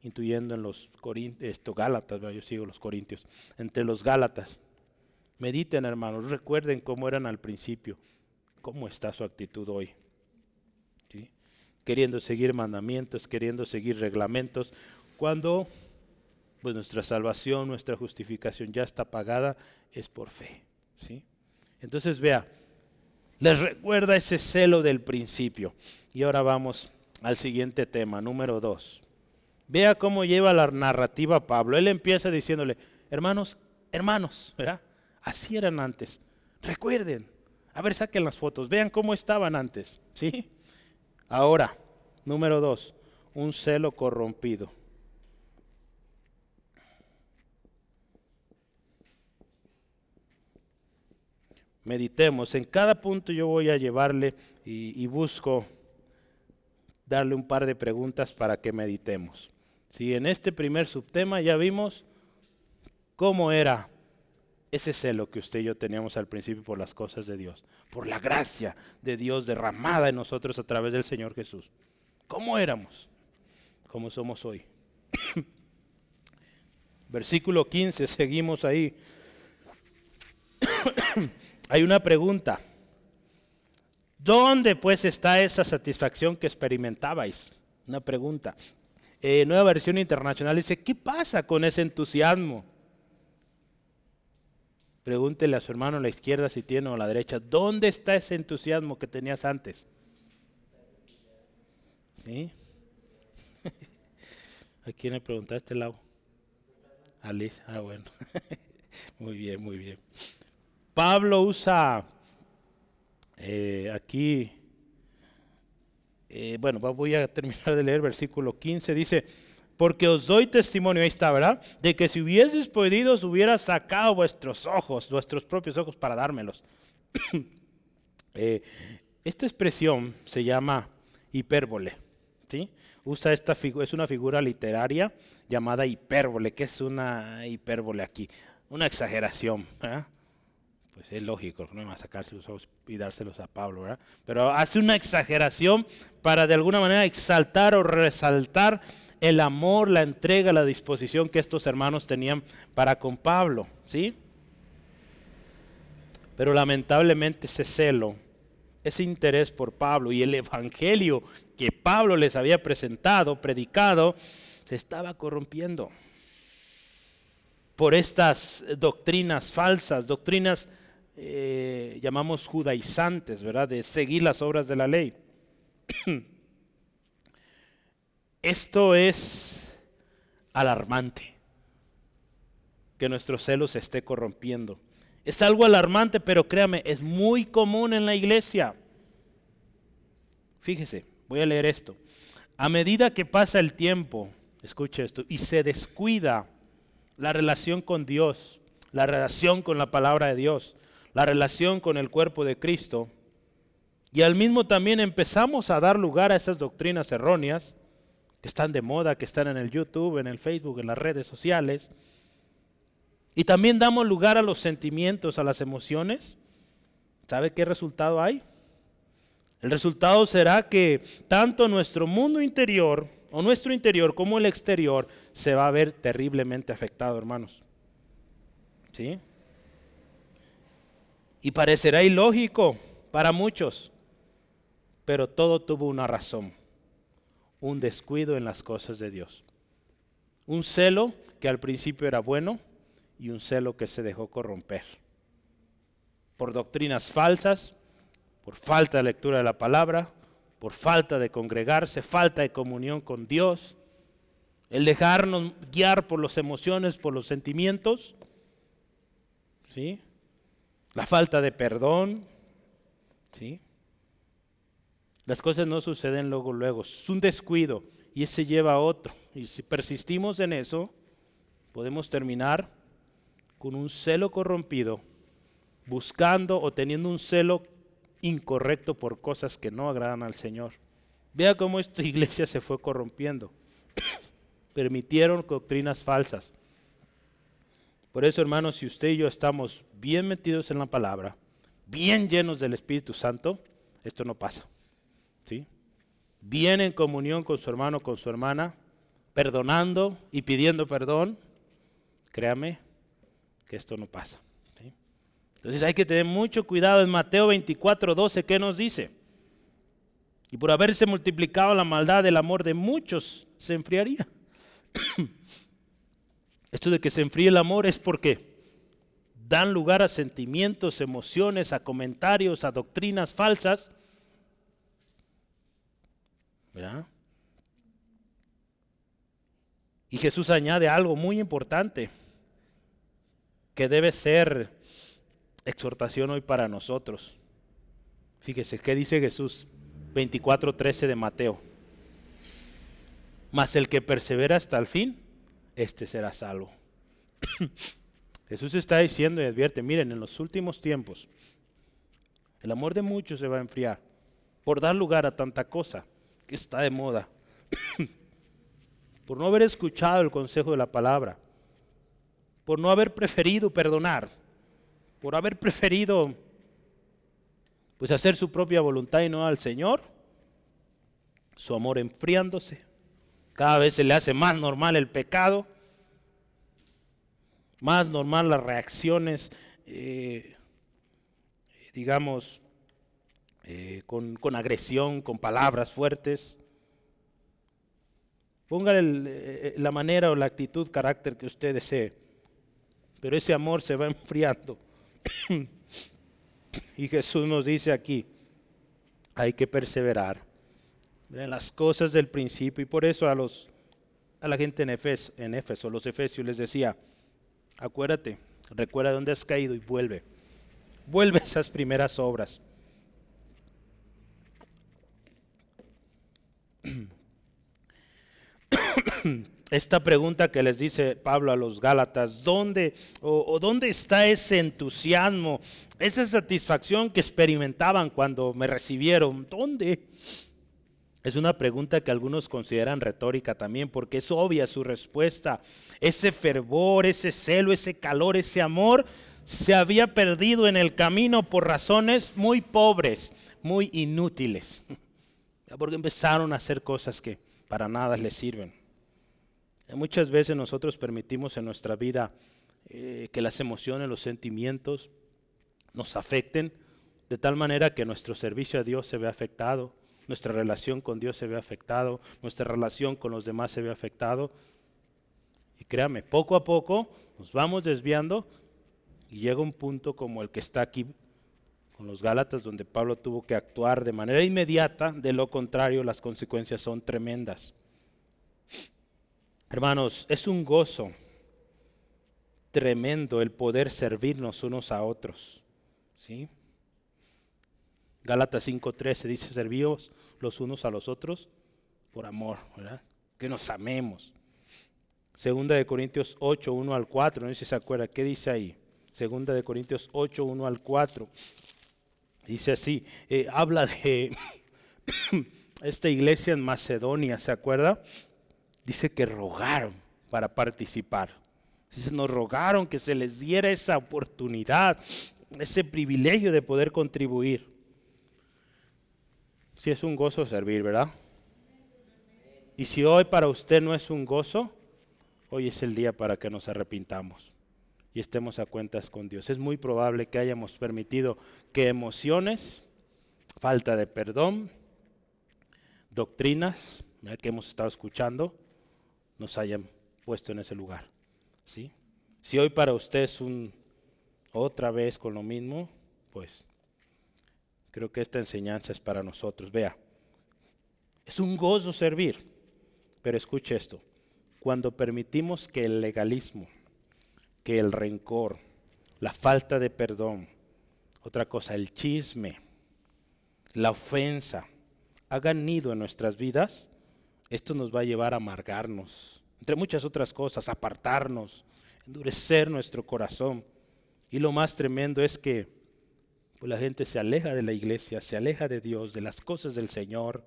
intuyendo en los Corintios, esto, Gálatas, yo sigo los Corintios, entre los Gálatas. Mediten, hermanos, recuerden cómo eran al principio, cómo está su actitud hoy. Queriendo seguir mandamientos, queriendo seguir reglamentos, cuando pues, nuestra salvación, nuestra justificación ya está pagada, es por fe. ¿sí? Entonces, vea, les recuerda ese celo del principio. Y ahora vamos al siguiente tema, número dos. Vea cómo lleva la narrativa Pablo. Él empieza diciéndole, hermanos, hermanos, ¿verdad? Así eran antes. Recuerden. A ver, saquen las fotos. Vean cómo estaban antes. ¿Sí? Ahora, número dos, un celo corrompido. Meditemos. En cada punto yo voy a llevarle y, busco darle un par de preguntas para que meditemos. Si en este primer subtema ya vimos cómo era ese celo que usted y yo teníamos al principio por las cosas de Dios, por la gracia de Dios derramada en nosotros a través del Señor Jesús. ¿Cómo éramos? ¿Cómo somos hoy? [COUGHS] Versículo 15, seguimos ahí. [COUGHS] Hay una pregunta. ¿Dónde pues está esa satisfacción que experimentabais? Una pregunta. Eh, nueva versión internacional dice, ¿qué pasa con ese entusiasmo? Pregúntele a su hermano a la izquierda si tiene o a la derecha, ¿dónde está ese entusiasmo que tenías antes? ¿Sí? [LAUGHS] ¿A quién le preguntaste, Lau? A Liz. Ah, bueno. [LAUGHS] muy bien, muy bien. Pablo usa eh, aquí eh, bueno, voy a terminar de leer versículo 15, dice, porque os doy testimonio, ahí está, ¿verdad? De que si hubieses podido, os hubiera sacado vuestros ojos, vuestros propios ojos para dármelos. [COUGHS] Eh, esta expresión se llama hipérbole, ¿sí? Usa esta figura, es una figura literaria llamada hipérbole. ¿Qué es una hipérbole aquí? Una exageración, ¿verdad? Pues es lógico, no va a sacarse los ojos y dárselos a Pablo, ¿verdad? Pero hace una exageración para de alguna manera exaltar o resaltar el amor, la entrega, la disposición que estos hermanos tenían para con Pablo, ¿sí? Pero lamentablemente ese celo, ese interés por Pablo y el evangelio que Pablo les había presentado, predicado, se estaba corrompiendo por estas doctrinas falsas, doctrinas eh, llamamos judaizantes, ¿verdad? De seguir las obras de la ley. [CLEARS THROAT] Esto es alarmante, que nuestro celo se esté corrompiendo. Es algo alarmante, pero créame, es muy común en la iglesia. Fíjese, voy a leer esto. A medida que pasa el tiempo, escuche esto, y se descuida la relación con Dios, la relación con la palabra de Dios, la relación con el cuerpo de Cristo, y al mismo también empezamos a dar lugar a esas doctrinas erróneas que están de moda, que están en el YouTube, en el Facebook, en las redes sociales, y también damos lugar a los sentimientos, a las emociones, ¿sabe qué resultado hay? El resultado será que tanto nuestro mundo interior o nuestro interior como el exterior se va a ver terriblemente afectado, hermanos. ¿Sí? Y parecerá ilógico para muchos, pero todo tuvo una razón, un descuido en las cosas de Dios. Un celo que al principio era bueno y un celo que se dejó corromper por doctrinas falsas, por falta de lectura de la palabra, por falta de congregarse, falta de comunión con Dios, el dejarnos guiar por las emociones, por los sentimientos, ¿sí? La falta de perdón, ¿sí? Las cosas no suceden luego, luego, es un descuido y ese lleva a otro. Y si persistimos en eso, podemos terminar con un celo corrompido, buscando o teniendo un celo incorrecto por cosas que no agradan al Señor. Vea cómo esta [LAUGHS] iglesia se fue corrompiendo. [COUGHS] Permitieron doctrinas falsas. Por eso, hermanos, si usted y yo estamos bien metidos en la palabra, bien llenos del Espíritu Santo, esto no pasa. ¿sí? Bien en comunión con su hermano, con su hermana, perdonando y pidiendo perdón, créame que esto no pasa. Entonces hay que tener mucho cuidado. En Mateo 24, 12, ¿qué nos dice? Y por haberse multiplicado la maldad, el amor de muchos se enfriaría. [COUGHS] Esto de que se enfríe el amor es porque dan lugar a sentimientos, emociones, a comentarios, a doctrinas falsas. ¿Verdad? Y Jesús añade algo muy importante que debe ser exhortación hoy para nosotros. Fíjese, ¿qué dice Jesús? 24:13 de Mateo. Mas el que persevera hasta el fin, este será salvo. [COUGHS] Jesús está diciendo y advierte, miren, en los últimos tiempos, el amor de muchos se va a enfriar por dar lugar a tanta cosa que está de moda, [COUGHS] por no haber escuchado el consejo de la palabra, por no haber preferido perdonar por haber preferido pues hacer su propia voluntad y no al Señor, su amor enfriándose, cada vez se le hace más normal el pecado, más normal las reacciones, eh, digamos, eh, con, agresión, con palabras fuertes. Póngale eh, la manera o la actitud, carácter que usted desee, pero ese amor se va enfriando [COUGHS] y Jesús nos dice aquí, hay que perseverar las cosas del principio. Y por eso a, los, a la gente en Éfeso, en Éfeso, los efesios les decía, acuérdate, recuerda dónde has caído y vuelve. Vuelve esas primeras obras. [CLEARS THROAT] esta pregunta que les dice Pablo a los Gálatas, ¿dónde o, dónde está ese entusiasmo, esa satisfacción que experimentaban cuando me recibieron? ¿Dónde? Es una pregunta que algunos consideran retórica también porque es obvia su respuesta. Ese fervor, ese celo, ese calor, ese amor se había perdido en el camino por razones muy pobres, muy inútiles. [LAUGHS] Porque empezaron a hacer cosas que para nada les sirven. Muchas veces nosotros permitimos en nuestra vida eh, que las emociones, los sentimientos nos afecten de tal manera que nuestro servicio a Dios se ve afectado, nuestra relación con Dios se ve afectado, nuestra relación con los demás se ve afectado. Y créame, poco a poco nos vamos desviando y llega un punto como el que está aquí con los Gálatas, donde Pablo tuvo que actuar de manera inmediata, de lo contrario las consecuencias son tremendas. Hermanos, es un gozo tremendo el poder servirnos unos a otros. ¿sí? Gálatas 5.13 dice, servíos los unos a los otros por amor, ¿verdad? Que nos amemos. Segunda de Corintios 8, 1 al 4, no sé si se acuerda, ¿qué dice ahí? Segunda de Corintios 8, 1 al 4. Dice así, eh, habla de [COUGHS] esta iglesia en Macedonia, ¿se acuerda? Dice que rogaron para participar. Dice, nos rogaron que se les diera esa oportunidad, ese privilegio de poder contribuir. Si es un gozo servir, ¿verdad? Y si hoy para usted no es un gozo, hoy es el día para que nos arrepintamos y estemos a cuentas con Dios. Es muy probable que hayamos permitido que emociones, falta de perdón, doctrinas que hemos estado escuchando, nos hayan puesto en ese lugar. ¿sí? Si hoy para usted es un otra vez con lo mismo, pues creo que esta enseñanza es para nosotros. Vea, es un gozo servir, pero escuche esto, cuando permitimos que el legalismo, que el rencor, la falta de perdón, otra cosa, el chisme, la ofensa, hagan nido en nuestras vidas, esto nos va a llevar a amargarnos, entre muchas otras cosas, apartarnos, endurecer nuestro corazón. Y lo más tremendo es que pues, la gente se aleja de la iglesia, se aleja de Dios, de las cosas del Señor,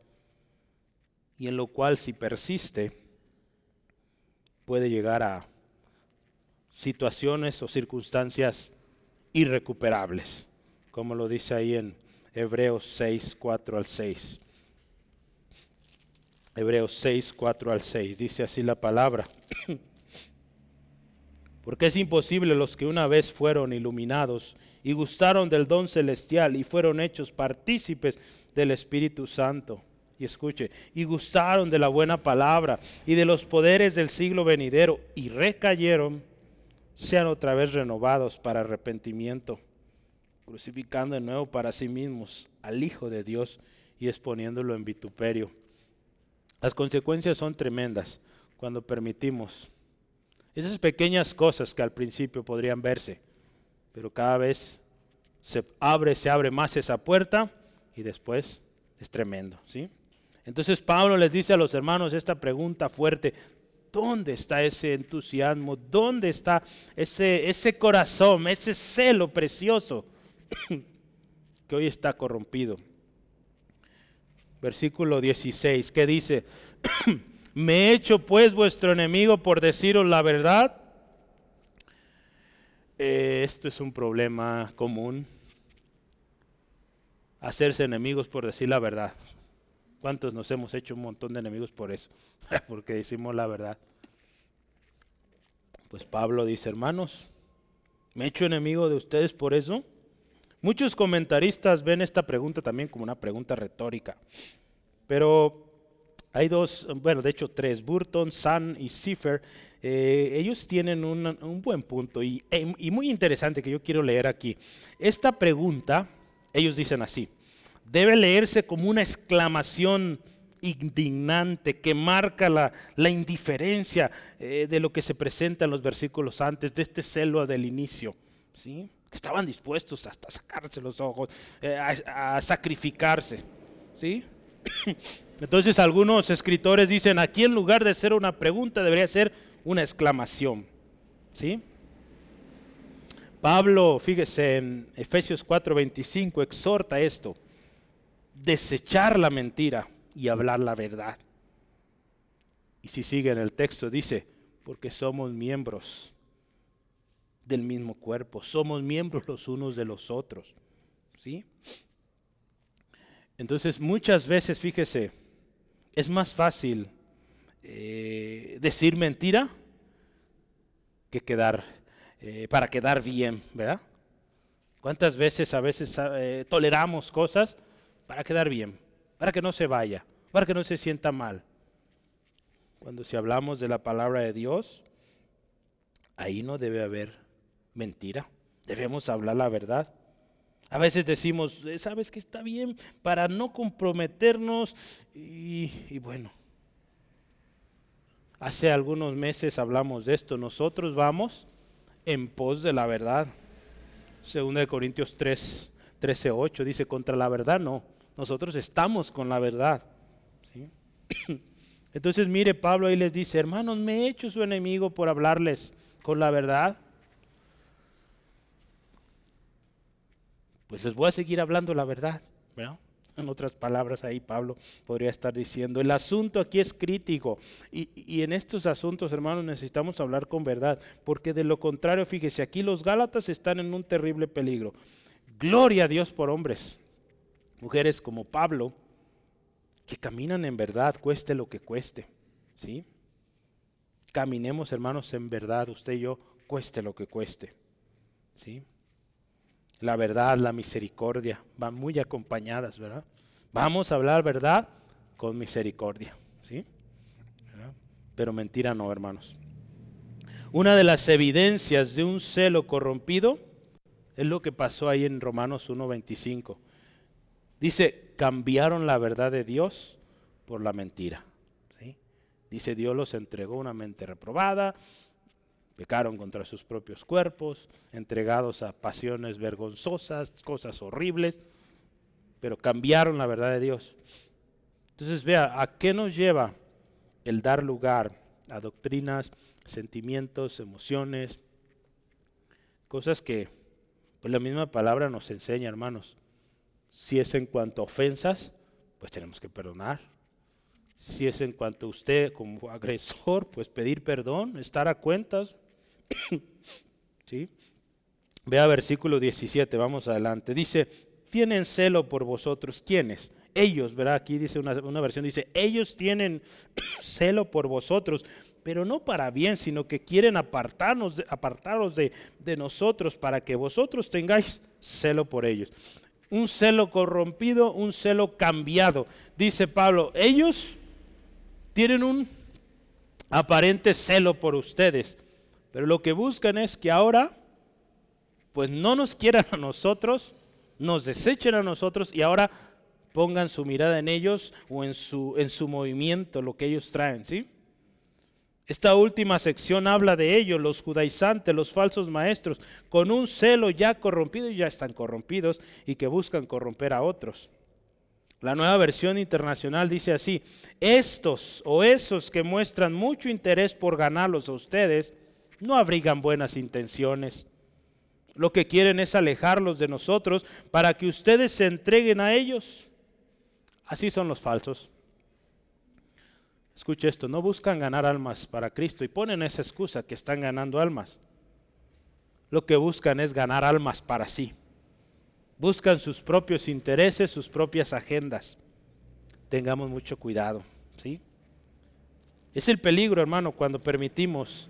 y en lo cual si persiste puede llegar a situaciones o circunstancias irrecuperables, como lo dice ahí en Hebreos 6, 4 al 6. Hebreos 6, 4 al 6, dice así la palabra. [CLEARS THROAT] Porque es imposible los que una vez fueron iluminados y gustaron del don celestial y fueron hechos partícipes del Espíritu Santo. Y escuche, y gustaron de la buena palabra y de los poderes del siglo venidero y recayeron, sean otra vez renovados para arrepentimiento, crucificando de nuevo para sí mismos al Hijo de Dios y exponiéndolo en vituperio. Las consecuencias son tremendas cuando permitimos esas pequeñas cosas que al principio podrían verse, pero cada vez se abre, se abre más esa puerta y después es tremendo, ¿sí? Entonces Pablo les dice a los hermanos esta pregunta fuerte, ¿dónde está ese entusiasmo? ¿Dónde está ese, ese corazón, ese celo precioso [COUGHS] que hoy está corrompido? Versículo 16, ¿qué dice? [COUGHS] ¿Me he hecho pues vuestro enemigo por deciros la verdad? Eh, esto es un problema común. Hacerse enemigos por decir la verdad. ¿Cuántos nos hemos hecho un montón de enemigos por eso? [LAUGHS] Porque decimos la verdad. Pues Pablo dice, hermanos, ¿me he hecho enemigo de ustedes por eso? Muchos comentaristas ven esta pregunta también como una pregunta retórica. Pero hay dos, bueno, de hecho tres, Burton, Sun y Cipher. Eh, ellos tienen un, buen punto y, y, muy interesante que yo quiero leer aquí. Esta pregunta, ellos dicen así, debe leerse como una exclamación indignante que marca la, la indiferencia eh, de lo que se presenta en los versículos antes, de este celo del inicio. ¿sí? Estaban dispuestos hasta sacarse los ojos, eh, a, a sacrificarse. ¿sí? [COUGHS] Entonces algunos escritores dicen, aquí en lugar de ser una pregunta debería ser una exclamación. ¿Sí? Pablo, fíjese en Efesios 4:25, exhorta esto, desechar la mentira y hablar la verdad. Y si sigue en el texto, dice, porque somos miembros del mismo cuerpo, somos miembros los unos de los otros. ¿Sí? Entonces muchas veces, fíjese, es más fácil eh, decir mentira que quedar, eh, para quedar bien, ¿verdad? ¿Cuántas veces a veces eh, toleramos cosas para quedar bien, para que no se vaya, para que no se sienta mal? Cuando si hablamos de la palabra de Dios, ahí no debe haber mentira, debemos hablar la verdad. A veces decimos, eh, sabes que está bien para no comprometernos y, bueno, hace algunos meses hablamos de esto, nosotros vamos en pos de la verdad. Según de Corintios 3, 13, 8 dice, contra la verdad no, nosotros estamos con la verdad. [COUGHS] Entonces mire, Pablo ahí les dice, hermanos, me he hecho su enemigo por hablarles con la verdad. Pues les voy a seguir hablando la verdad. En otras palabras, ahí Pablo podría estar diciendo, el asunto aquí es crítico y, y, en estos asuntos, hermanos, necesitamos hablar con verdad, porque de lo contrario, fíjese, aquí los Gálatas están en un terrible peligro. Gloria a Dios por hombres, mujeres como Pablo, que caminan en verdad, cueste lo que cueste, ¿sí? Caminemos, hermanos, en verdad, usted y yo, cueste lo que cueste, ¿sí? La verdad, la misericordia, van muy acompañadas, ¿verdad? Vamos a hablar verdad con misericordia, ¿sí? Pero mentira no, hermanos. Una de las evidencias de un celo corrompido es lo que pasó ahí en Romanos 1.25. Dice, cambiaron la verdad de Dios por la mentira. ¿sí? Dice, Dios los entregó una mente reprobada, Pecaron contra sus propios cuerpos, entregados a pasiones vergonzosas, cosas horribles, pero cambiaron la verdad de Dios. Entonces vea, ¿a qué nos lleva el dar lugar a doctrinas, sentimientos, emociones? Cosas que pues la misma palabra nos enseña, hermanos. Si es en cuanto a ofensas, pues tenemos que perdonar. Si es en cuanto a usted como agresor, pues pedir perdón, estar a cuentas, [COUGHS] Vea versículo 17, vamos adelante. Dice, tienen celo por vosotros. ¿Quiénes? Ellos, ¿verdad? Aquí dice una, versión, dice, ellos tienen [COUGHS] celo por vosotros, pero no para bien, sino que quieren apartarnos, apartaros de, de nosotros para que vosotros tengáis celo por ellos. Un celo corrompido, un celo cambiado. Dice Pablo, ellos tienen un aparente celo por ustedes, pero lo que buscan es que ahora, pues no nos quieran a nosotros, nos desechen a nosotros y ahora pongan su mirada en ellos o en su, en su movimiento, lo que ellos traen, ¿sí? Esta última sección habla de ellos, los judaizantes, los falsos maestros, con un celo ya corrompido y ya están corrompidos y que buscan corromper a otros. La nueva versión internacional dice así, estos o esos que muestran mucho interés por ganarlos a ustedes, no abrigan buenas intenciones. Lo que quieren es alejarlos de nosotros para que ustedes se entreguen a ellos. Así son los falsos. Escuche esto, no buscan ganar almas para Cristo y ponen esa excusa que están ganando almas. Lo que buscan es ganar almas para sí. Buscan sus propios intereses, sus propias agendas. Tengamos mucho cuidado, ¿sí? Es el peligro, hermano, cuando permitimos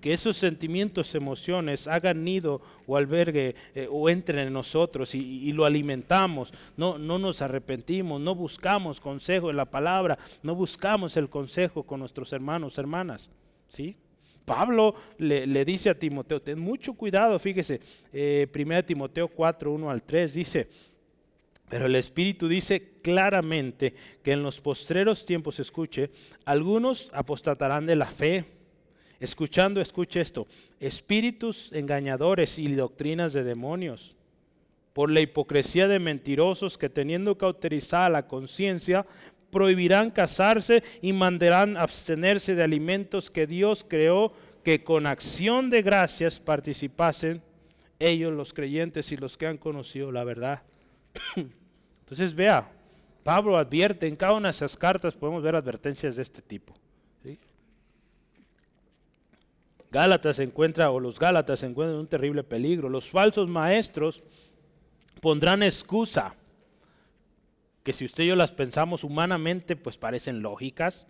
que esos sentimientos, emociones hagan nido o albergue eh, o entren en nosotros y, lo alimentamos. No, no nos arrepentimos, no buscamos consejo en la palabra, no buscamos el consejo con nuestros hermanos, hermanas. ¿sí? Pablo le, dice a Timoteo, ten mucho cuidado, fíjese, eh, 1 Timoteo 4, 1 al 3 dice, pero el Espíritu dice claramente que en los postreros tiempos, escuche, algunos apostatarán de la fe escuchando, escuche esto, espíritus engañadores y doctrinas de demonios, por la hipocresía de mentirosos que teniendo cauterizada la conciencia, prohibirán casarse y mandarán abstenerse de alimentos que Dios creó, que con acción de gracias participasen ellos los creyentes y los que han conocido la verdad. [COUGHS] Entonces vea, Pablo advierte, en cada una de esas cartas podemos ver advertencias de este tipo. Gálatas se encuentra, o los Gálatas se encuentran en un terrible peligro. Los falsos maestros pondrán excusa, que si usted y yo las pensamos humanamente, pues parecen lógicas,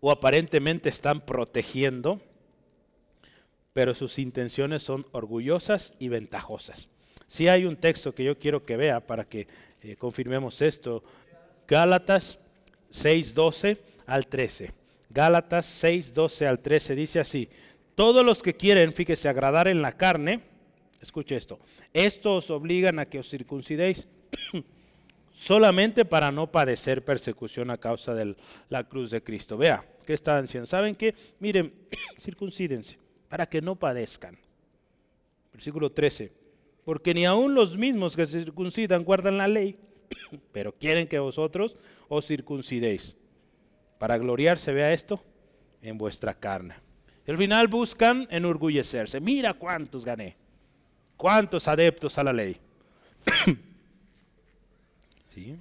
o aparentemente están protegiendo, pero sus intenciones son orgullosas y ventajosas. Si hay un texto que yo quiero que vea para que eh, confirmemos esto, Gálatas 6, 12 al 13. Gálatas 6, 12 al 13 dice así, todos los que quieren, fíjese, agradar en la carne, escuche esto, estos obligan a que os circuncidéis [CLEARS THROAT] solamente para no padecer persecución a causa de la cruz de Cristo. Vea, ¿qué están diciendo? ¿Saben qué? Miren, [CLEARS THROAT] circuncídense para que no padezcan. Versículo 13, porque ni aun los mismos que se circuncidan guardan la ley, [CLEARS THROAT] pero quieren que vosotros os circuncidéis para gloriarse, vea esto, en vuestra carne. Y al final buscan enorgullecerse. Mira cuántos gané. ¿Cuántos adeptos a la ley? [COUGHS] ¿Sí?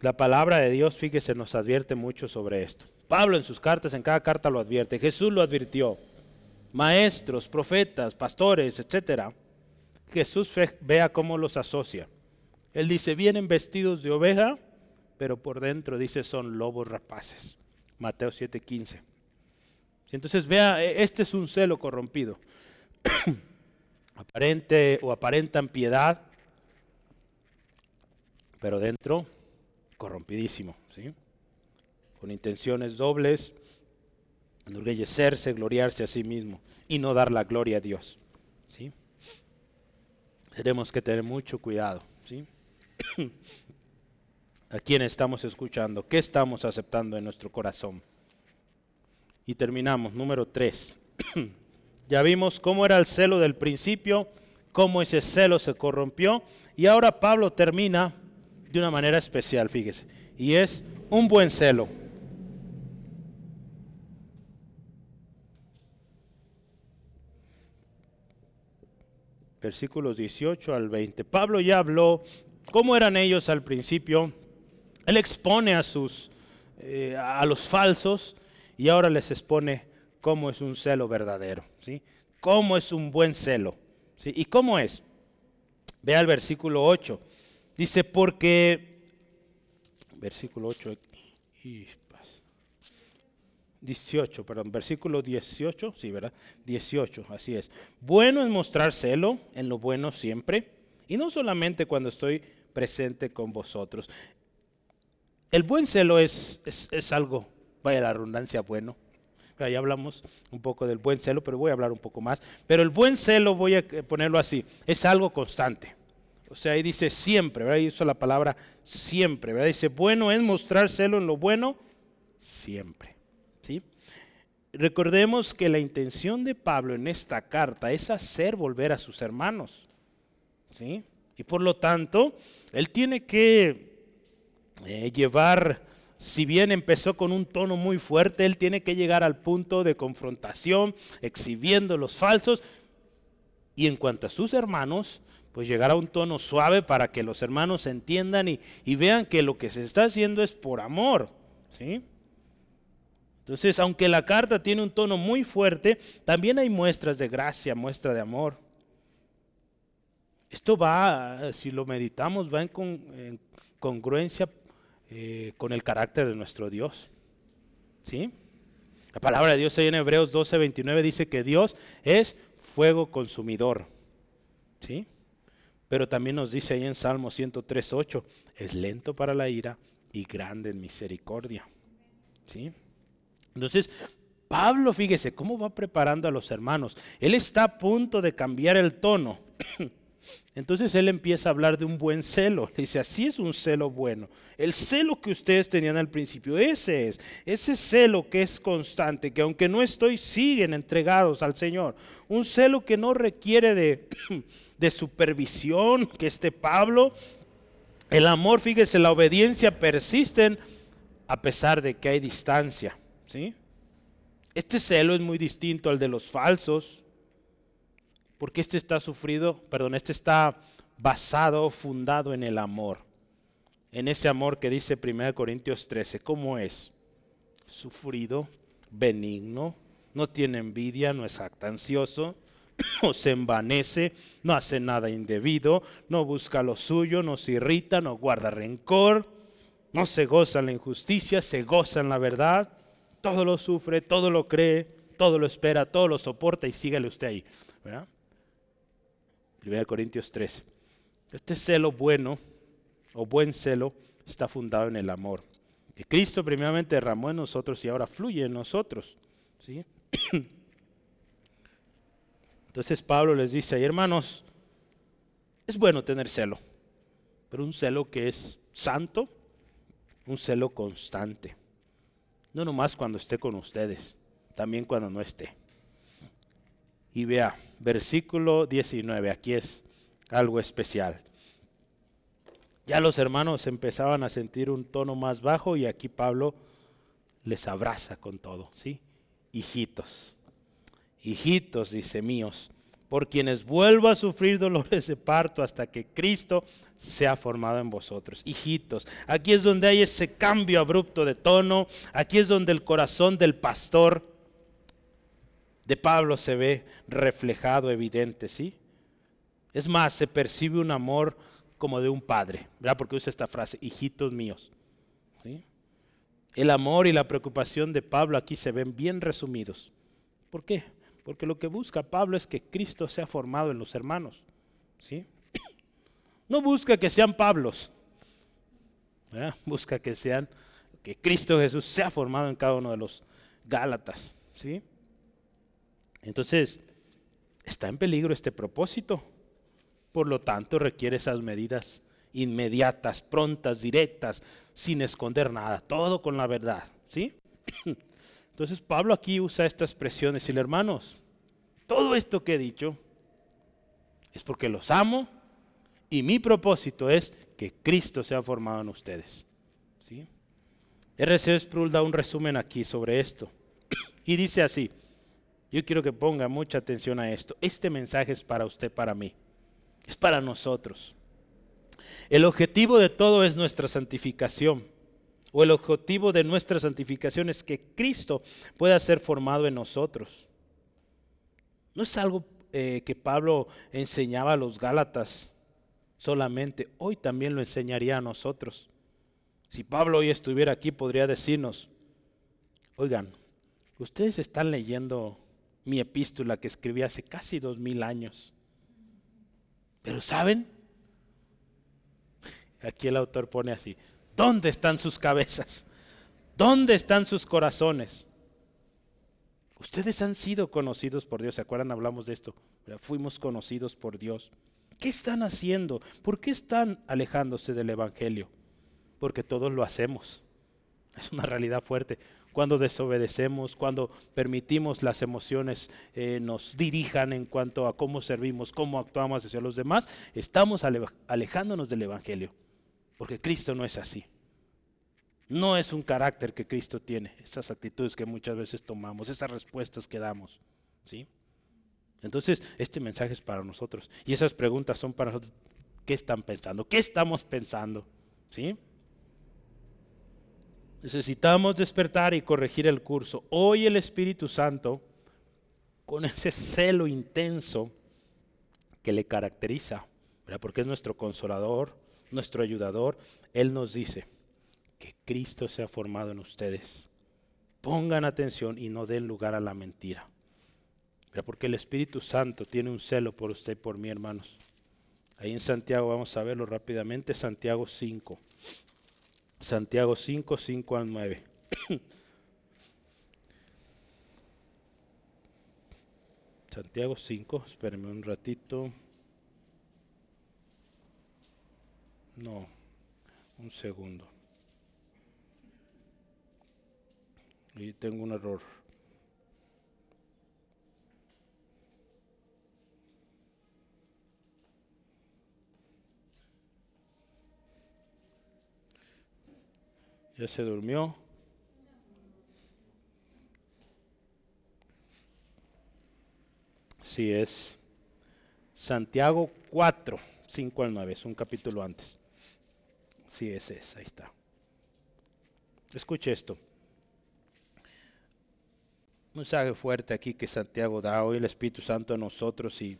La palabra de Dios, fíjese, nos advierte mucho sobre esto. Pablo en sus cartas, en cada carta lo advierte. Jesús lo advirtió. Maestros, profetas, pastores, etcétera. Jesús vea cómo los asocia. Él dice, vienen vestidos de oveja, pero por dentro dice son lobos rapaces. Mateo 7:15. Entonces vea, e, este es un celo corrompido. [CLEARS THROAT] Aparente o aparentan piedad, pero dentro corrompidísimo, ¿sí? con intenciones dobles, enorgullecerse, gloriarse a sí mismo y no dar la gloria a Dios. ¿sí? Tenemos que tener mucho cuidado. ¿sí? [CLEARS THROAT] ¿A quién estamos escuchando? ¿Qué estamos aceptando en nuestro corazón? Y terminamos, número 3. [CLEARS THROAT] ya vimos cómo era el celo del principio, cómo ese celo se corrompió. Y ahora Pablo termina de una manera especial, fíjese. Y es un buen celo. Versículos 18 al 20. Pablo ya habló cómo eran ellos al principio. Él expone a sus eh, a los falsos y ahora les expone cómo es un celo verdadero, ¿sí? Cómo es un buen celo, ¿sí? ¿Y cómo es? Vea el versículo 8. Dice, porque, versículo 8 y 18, perdón, versículo 18, sí, ¿verdad? 18, así es. Bueno es mostrar celo en lo bueno siempre, y no solamente cuando estoy presente con vosotros. El buen celo es, es, es algo, vaya la redundancia, bueno. Ya hablamos un poco del buen celo, pero voy a hablar un poco más. Pero el buen celo, voy a ponerlo así, es algo constante. O sea, ahí dice siempre, ¿verdad? Ahí la palabra siempre, ¿verdad? Dice, bueno es mostrar celo en lo bueno siempre. ¿Sí? Recordemos que la intención de Pablo en esta carta es hacer volver a sus hermanos. ¿Sí? Y por lo tanto, él tiene que eh, llevar, si bien empezó con un tono muy fuerte, él tiene que llegar al punto de confrontación, exhibiendo los falsos. Y en cuanto a sus hermanos, pues llegar a un tono suave para que los hermanos entiendan y, vean que lo que se está haciendo es por amor. ¿sí? Entonces, aunque la carta tiene un tono muy fuerte, también hay muestras de gracia, muestra de amor. Esto va, si lo meditamos, va en, congruencia eh, con el carácter de nuestro Dios. ¿Sí? La palabra de Dios ahí en Hebreos 12, 29 dice que Dios es fuego consumidor. ¿Sí? Pero también nos dice ahí en Salmo 103.8, es lento para la ira y grande en misericordia. ¿Sí? Entonces, Pablo, fíjese cómo va preparando a los hermanos. Él está a punto de cambiar el tono. [CLEARS THROAT] Entonces él empieza a hablar de un buen celo. Le dice, así es un celo bueno. El celo que ustedes tenían al principio, ese es. Ese celo que es constante, que aunque no estoy, siguen entregados al Señor. Un celo que no requiere de, [CLEARS THROAT] de supervisión, que este Pablo. El amor, fíjese, la obediencia persisten a pesar de que hay distancia. ¿sí? Este celo es muy distinto al de los falsos porque este está sufrido, perdón, este está basado, fundado en el amor. En ese amor que dice 1 Corintios 13, ¿cómo es? Sufrido, benigno, no tiene envidia, no es actancioso, [CLEARS THROAT] no se envanece, no hace nada indebido, no busca lo suyo, no se irrita, no guarda rencor, no se goza en la injusticia, se goza en la verdad, todo lo sufre, todo lo cree, todo lo espera, todo lo soporta y sígale usted ahí. ¿verdad? 1 Corintios 13. Este celo bueno o buen celo está fundado en el amor. Que Cristo primeramente derramó en nosotros y ahora fluye en nosotros. ¿sí? [CLEARS THROAT] Entonces Pablo les dice, ahí hermanos, es bueno tener celo, pero un celo que es santo, un celo constante. No nomás cuando esté con ustedes, también cuando no esté. Y vea, versículo 19, aquí es algo especial. Ya los hermanos empezaban a sentir un tono más bajo y aquí Pablo les abraza con todo, ¿sí? Hijitos, hijitos, dice míos, por quienes vuelvo a sufrir dolores de parto hasta que Cristo sea formado en vosotros. Hijitos, aquí es donde hay ese cambio abrupto de tono, aquí es donde el corazón del pastor de Pablo se ve reflejado, evidente, ¿sí? Es más, se percibe un amor como de un padre, ¿verdad? Porque usa esta frase, hijitos míos. ¿sí? El amor y la preocupación de Pablo aquí se ven bien resumidos. ¿Por qué? Porque lo que busca Pablo es que Cristo sea formado en los hermanos. ¿sí? [COUGHS] No busca que sean Pablos, busca que sean, que Cristo Jesús sea formado en cada uno de los Gálatas. ¿sí? Entonces, está en peligro este propósito. Por lo tanto, requiere esas medidas inmediatas, prontas, directas, sin esconder nada, todo con la verdad, ¿sí? [CLEARS THROAT] Entonces Pablo aquí usa esta expresión, decirle, hermanos, todo esto que he dicho es porque los amo y mi propósito es que Cristo sea formado en ustedes. ¿sí? R.C. Sproul da un resumen aquí sobre esto [CLEARS THROAT] y dice así, yo quiero que ponga mucha atención a esto, este mensaje es para usted, para mí, es para nosotros. El objetivo de todo es nuestra santificación o el objetivo de nuestra santificación es que Cristo pueda ser formado en nosotros. No es algo eh, que Pablo enseñaba a los Gálatas solamente, hoy también lo enseñaría a nosotros. Si Pablo hoy estuviera aquí, podría decirnos, oigan, ustedes están leyendo mi epístola que escribí hace casi dos mil años. Pero ¿saben? Aquí el autor pone así, ¿Dónde están sus cabezas? ¿Dónde están sus corazones? Ustedes han sido conocidos por Dios. ¿Se acuerdan? Hablamos de esto. Fuimos conocidos por Dios. ¿Qué están haciendo? ¿Por qué están alejándose del Evangelio? Porque todos lo hacemos. Es una realidad fuerte. Cuando desobedecemos, cuando permitimos las emociones eh, nos dirijan en cuanto a cómo servimos, cómo actuamos hacia los demás, estamos alejándonos del Evangelio. Porque Cristo no es así. No es un carácter que Cristo tiene, esas actitudes que muchas veces tomamos, esas respuestas que damos. ¿sí? Entonces, este mensaje es para nosotros. Y esas preguntas son para nosotros. ¿Qué están pensando? ¿Qué estamos pensando? ¿Sí? Necesitamos despertar y corregir el curso. Hoy el Espíritu Santo, con ese celo intenso que le caracteriza, porque es nuestro consolador, nuestro ayudador, Él nos dice que Cristo sea formado en ustedes. Pongan atención y no den lugar a la mentira. porque el Espíritu Santo tiene un celo por usted y por mí, hermanos. Ahí en Santiago, vamos a verlo rápidamente, Santiago 5. Santiago 5, 5 al 9. [COUGHS] Santiago 5, espérenme un ratito. No, un segundo. Y tengo un error. ¿Ya se durmió? Sí, es Santiago 4, 5 al 9, es un capítulo antes. Sí, ese es, ahí está. Escuche esto. Un mensaje fuerte aquí que Santiago da hoy el Espíritu Santo a nosotros y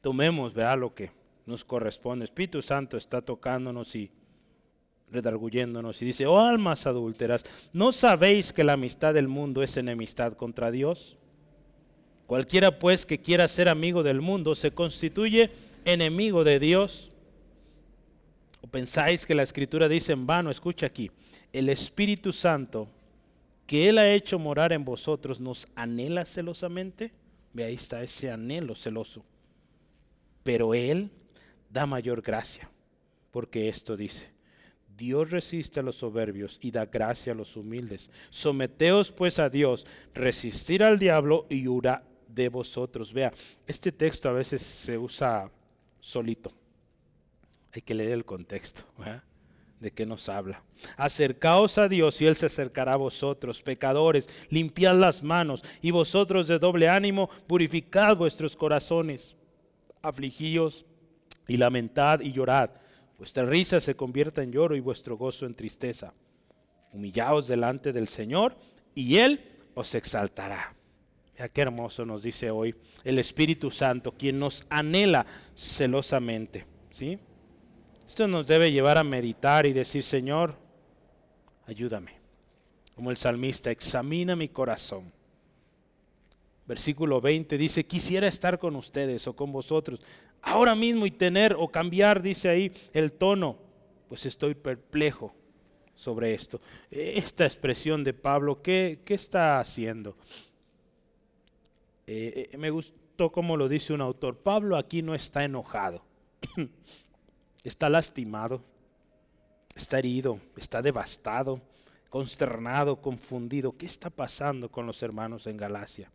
tomemos, vea lo que nos corresponde. Espíritu Santo está tocándonos y redarguyéndonos y dice, oh almas adúlteras, ¿no sabéis que la amistad del mundo es enemistad contra Dios? Cualquiera pues que quiera ser amigo del mundo se constituye enemigo de Dios. ¿O pensáis que la escritura dice en vano? Escucha aquí, el Espíritu Santo que Él ha hecho morar en vosotros nos anhela celosamente. Ve ahí está ese anhelo celoso. Pero Él da mayor gracia, porque esto dice, Dios resiste a los soberbios y da gracia a los humildes. Someteos pues a Dios, resistir al diablo y huirá de vosotros. Vea, este texto a veces se usa solito. Hay que leer el contexto. de qué nos habla. Acercaos a Dios y Él se acercará a vosotros, pecadores, limpiad las manos y vosotros de doble ánimo, purificad vuestros corazones, afligíos y lamentad y llorad. Vuestra risa se convierta en lloro y vuestro gozo en tristeza. Humillaos delante del Señor y Él os exaltará. Ya qué hermoso nos dice hoy el Espíritu Santo, quien nos anhela celosamente. ¿sí? Esto nos debe llevar a meditar y decir, Señor, ayúdame. Como el salmista, examina mi corazón. Versículo 20 dice, quisiera estar con ustedes o con vosotros ahora mismo y tener o cambiar, dice ahí, el tono. Pues estoy perplejo sobre esto. Esta expresión de Pablo, ¿qué, qué está haciendo? Eh, eh, me gustó como lo dice un autor. Pablo aquí no está enojado, [CLEARS THROAT] está lastimado, está herido, está devastado, consternado, confundido. ¿Qué está pasando con los hermanos en Galacia?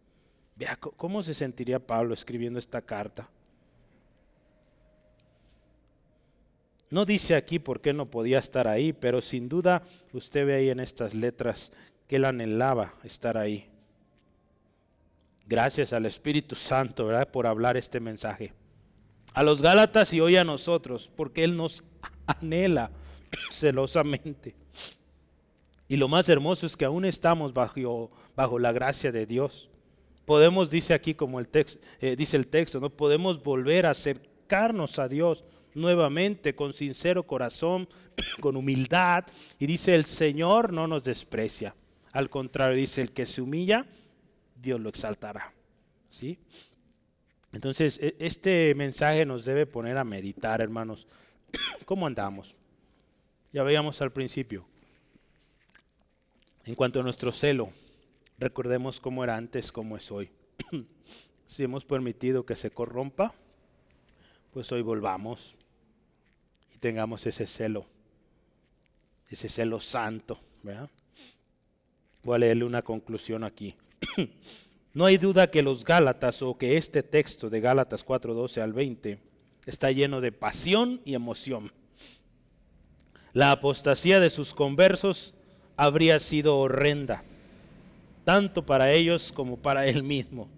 Vea cómo se sentiría Pablo escribiendo esta carta. No dice aquí por qué no podía estar ahí, pero sin duda usted ve ahí en estas letras que él anhelaba estar ahí. Gracias al Espíritu Santo, ¿verdad? Por hablar este mensaje. A los Gálatas y hoy a nosotros, porque Él nos anhela [COUGHS] celosamente. Y lo más hermoso es que aún estamos bajo, bajo la gracia de Dios. Podemos, dice aquí como el texto, eh, dice el texto, no podemos volver a acercarnos a Dios nuevamente con sincero corazón, [CLEARS THROAT] con humildad. Y dice, el Señor no nos desprecia. Al contrario, dice, el que se humilla, Dios lo exaltará. ¿Sí? Entonces, e, este mensaje nos debe poner a meditar, hermanos. [CLEARS THROAT] ¿Cómo andamos? Ya veíamos al principio. En cuanto a nuestro celo, recordemos cómo era antes, cómo es hoy. [CLEARS THROAT] si hemos permitido que se corrompa, pues hoy volvamos y tengamos ese celo, ese celo santo. Voy a leerle una conclusión aquí. [CLEARS THROAT] no hay duda que los Gálatas o que este texto de Gálatas 4:12 al 20 está lleno de pasión y emoción. La apostasía de sus conversos habría sido horrenda, tanto para ellos como para él mismo.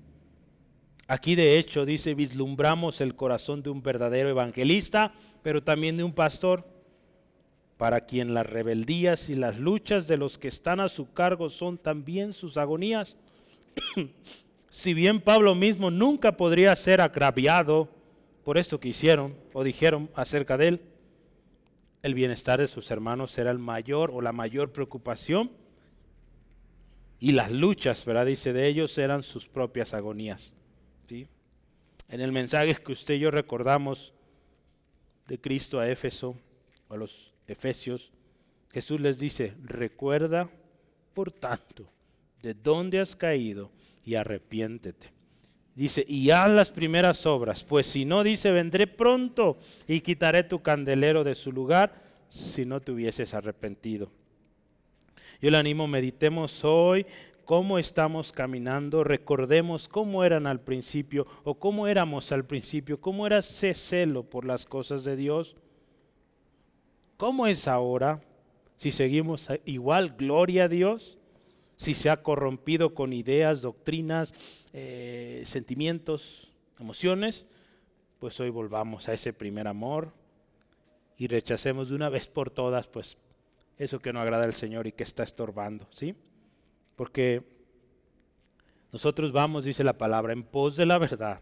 Aquí de hecho dice, vislumbramos el corazón de un verdadero evangelista, pero también de un pastor, para quien las rebeldías y las luchas de los que están a su cargo son también sus agonías. [COUGHS] si bien Pablo mismo nunca podría ser agraviado por esto que hicieron o dijeron acerca de él, el bienestar de sus hermanos era el mayor o la mayor preocupación y las luchas, ¿verdad? Dice de ellos eran sus propias agonías. ¿sí? En el mensaje que usted y yo recordamos de Cristo a Éfeso, a los Efesios, Jesús les dice, recuerda, por tanto, de dónde has caído y arrepiéntete. Dice, y haz las primeras obras, pues si no, dice, vendré pronto y quitaré tu candelero de su lugar si no te hubieses arrepentido. Yo le animo, meditemos hoy cómo estamos caminando, recordemos cómo eran al principio o cómo éramos al principio, cómo era ese celo por las cosas de Dios, cómo es ahora, si seguimos igual, gloria a Dios, si se ha corrompido con ideas, doctrinas, eh, sentimientos, emociones, pues hoy volvamos a ese primer amor y rechacemos de una vez por todas, pues eso que no agrada al Señor y que está estorbando, ¿sí? Porque nosotros vamos, dice la palabra, en pos de la verdad.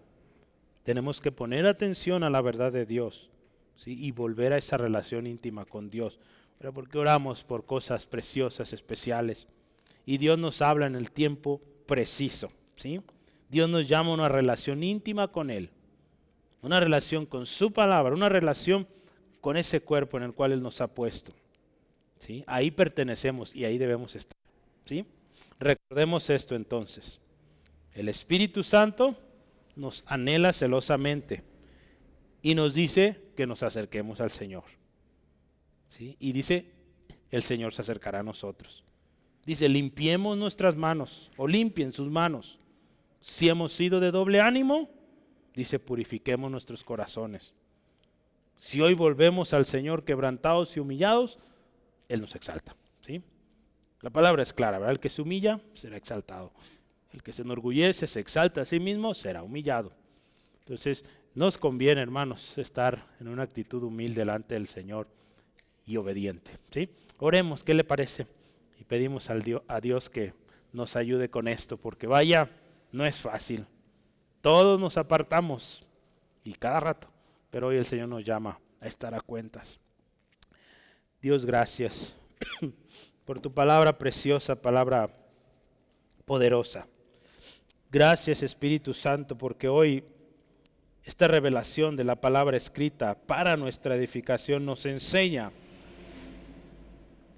Tenemos que poner atención a la verdad de Dios ¿sí? y volver a esa relación íntima con Dios. Pero porque oramos por cosas preciosas, especiales y Dios nos habla en el tiempo preciso. ¿sí? Dios nos llama a una relación íntima con Él, una relación con su palabra, una relación con ese cuerpo en el cual Él nos ha puesto. ¿Sí? Ahí pertenecemos y ahí debemos estar. ¿sí? Recordemos esto entonces. El Espíritu Santo nos anhela celosamente y nos dice que nos acerquemos al Señor. ¿sí? Y dice, el Señor se acercará a nosotros. Dice, limpiemos nuestras manos o limpien sus manos. Si hemos sido de doble ánimo, dice, purifiquemos nuestros corazones. Si hoy volvemos al Señor quebrantados y humillados, Él nos exalta. ¿sí? La palabra es clara, ¿verdad? El que se humilla será exaltado. El que se enorgullece, se exalta a sí mismo, será humillado. Entonces, nos conviene, hermanos, estar en una actitud humilde delante del Señor y obediente. ¿sí? Oremos, ¿qué le parece? Y pedimos al Dios, a Dios que nos ayude con esto, porque vaya, no es fácil. Todos nos apartamos y cada rato, pero hoy el Señor nos llama a estar a cuentas. Dios, gracias [COUGHS] por tu palabra preciosa, palabra poderosa. Gracias Espíritu Santo porque hoy esta revelación de la palabra escrita para nuestra edificación nos enseña,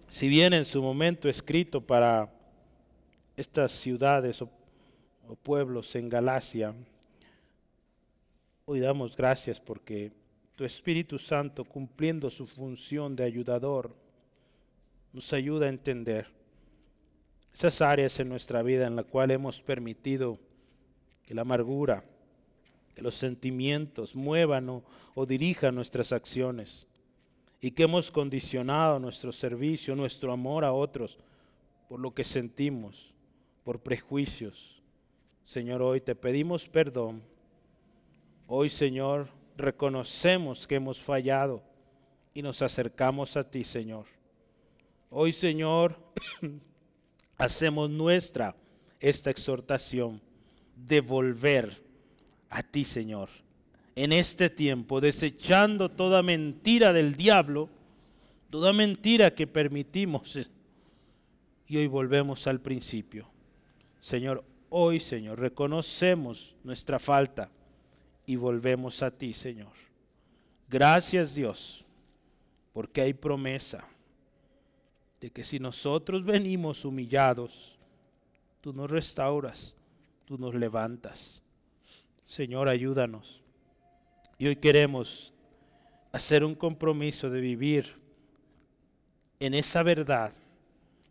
si bien en su momento escrito para estas ciudades o, o pueblos en Galacia, hoy damos gracias porque tu Espíritu Santo, cumpliendo su función de ayudador, nos ayuda a entender esas áreas en nuestra vida en las cuales hemos permitido que la amargura, que los sentimientos muevan o, o dirijan nuestras acciones y que hemos condicionado nuestro servicio, nuestro amor a otros por lo que sentimos, por prejuicios. Señor, hoy te pedimos perdón. Hoy, Señor, reconocemos que hemos fallado y nos acercamos a ti, Señor. Hoy, Señor, [CLEARS THROAT] hacemos nuestra esta exhortación de volver a ti, Señor. En este tiempo, desechando toda mentira del diablo, toda mentira que permitimos. Y hoy volvemos al principio. Señor, hoy, Señor, reconocemos nuestra falta y volvemos a ti, Señor. Gracias Dios, porque hay promesa de que si nosotros venimos humillados, tú nos restauras, tú nos levantas. Señor, ayúdanos. Y hoy queremos hacer un compromiso de vivir en esa verdad,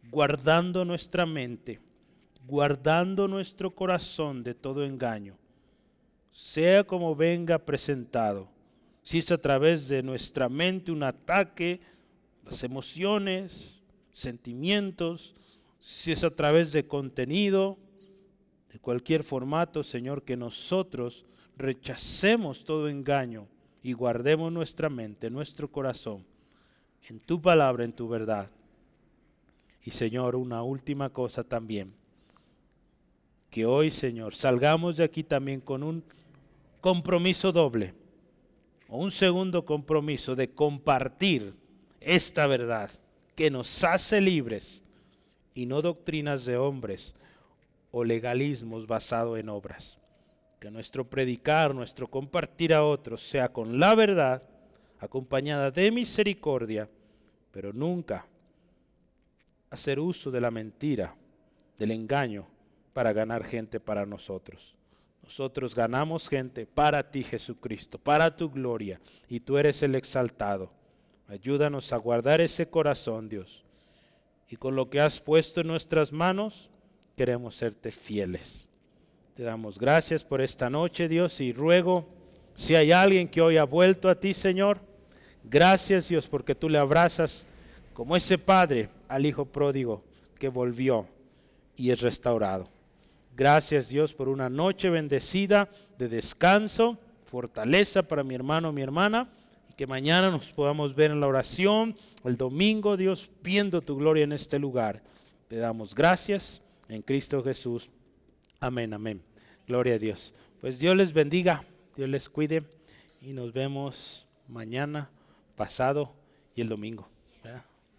guardando nuestra mente, guardando nuestro corazón de todo engaño sea como venga presentado, si es a través de nuestra mente un ataque, las emociones, sentimientos, si es a través de contenido, de cualquier formato, Señor, que nosotros rechacemos todo engaño y guardemos nuestra mente, nuestro corazón, en tu palabra, en tu verdad. Y Señor, una última cosa también que hoy, Señor, salgamos de aquí también con un compromiso doble, o un segundo compromiso de compartir esta verdad que nos hace libres y no doctrinas de hombres o legalismos basados en obras. Que nuestro predicar, nuestro compartir a otros sea con la verdad, acompañada de misericordia, pero nunca hacer uso de la mentira, del engaño, para ganar gente para nosotros. Nosotros ganamos gente para ti, Jesucristo, para tu gloria, y tú eres el exaltado. Ayúdanos a guardar ese corazón, Dios. Y con lo que has puesto en nuestras manos, queremos serte fieles. Te damos gracias por esta noche, Dios, y ruego, si hay alguien que hoy ha vuelto a ti, Señor, gracias, Dios, porque tú le abrazas como ese padre al hijo pródigo que volvió y es restaurado. Gracias Dios por una noche bendecida de descanso, fortaleza para mi hermano, mi hermana, y que mañana nos podamos ver en la oración, el domingo, Dios, viendo tu gloria en este lugar. Te damos gracias en Cristo Jesús. Amén, amén. Gloria a Dios. Pues Dios les bendiga, Dios les cuide y nos vemos mañana, pasado y el domingo.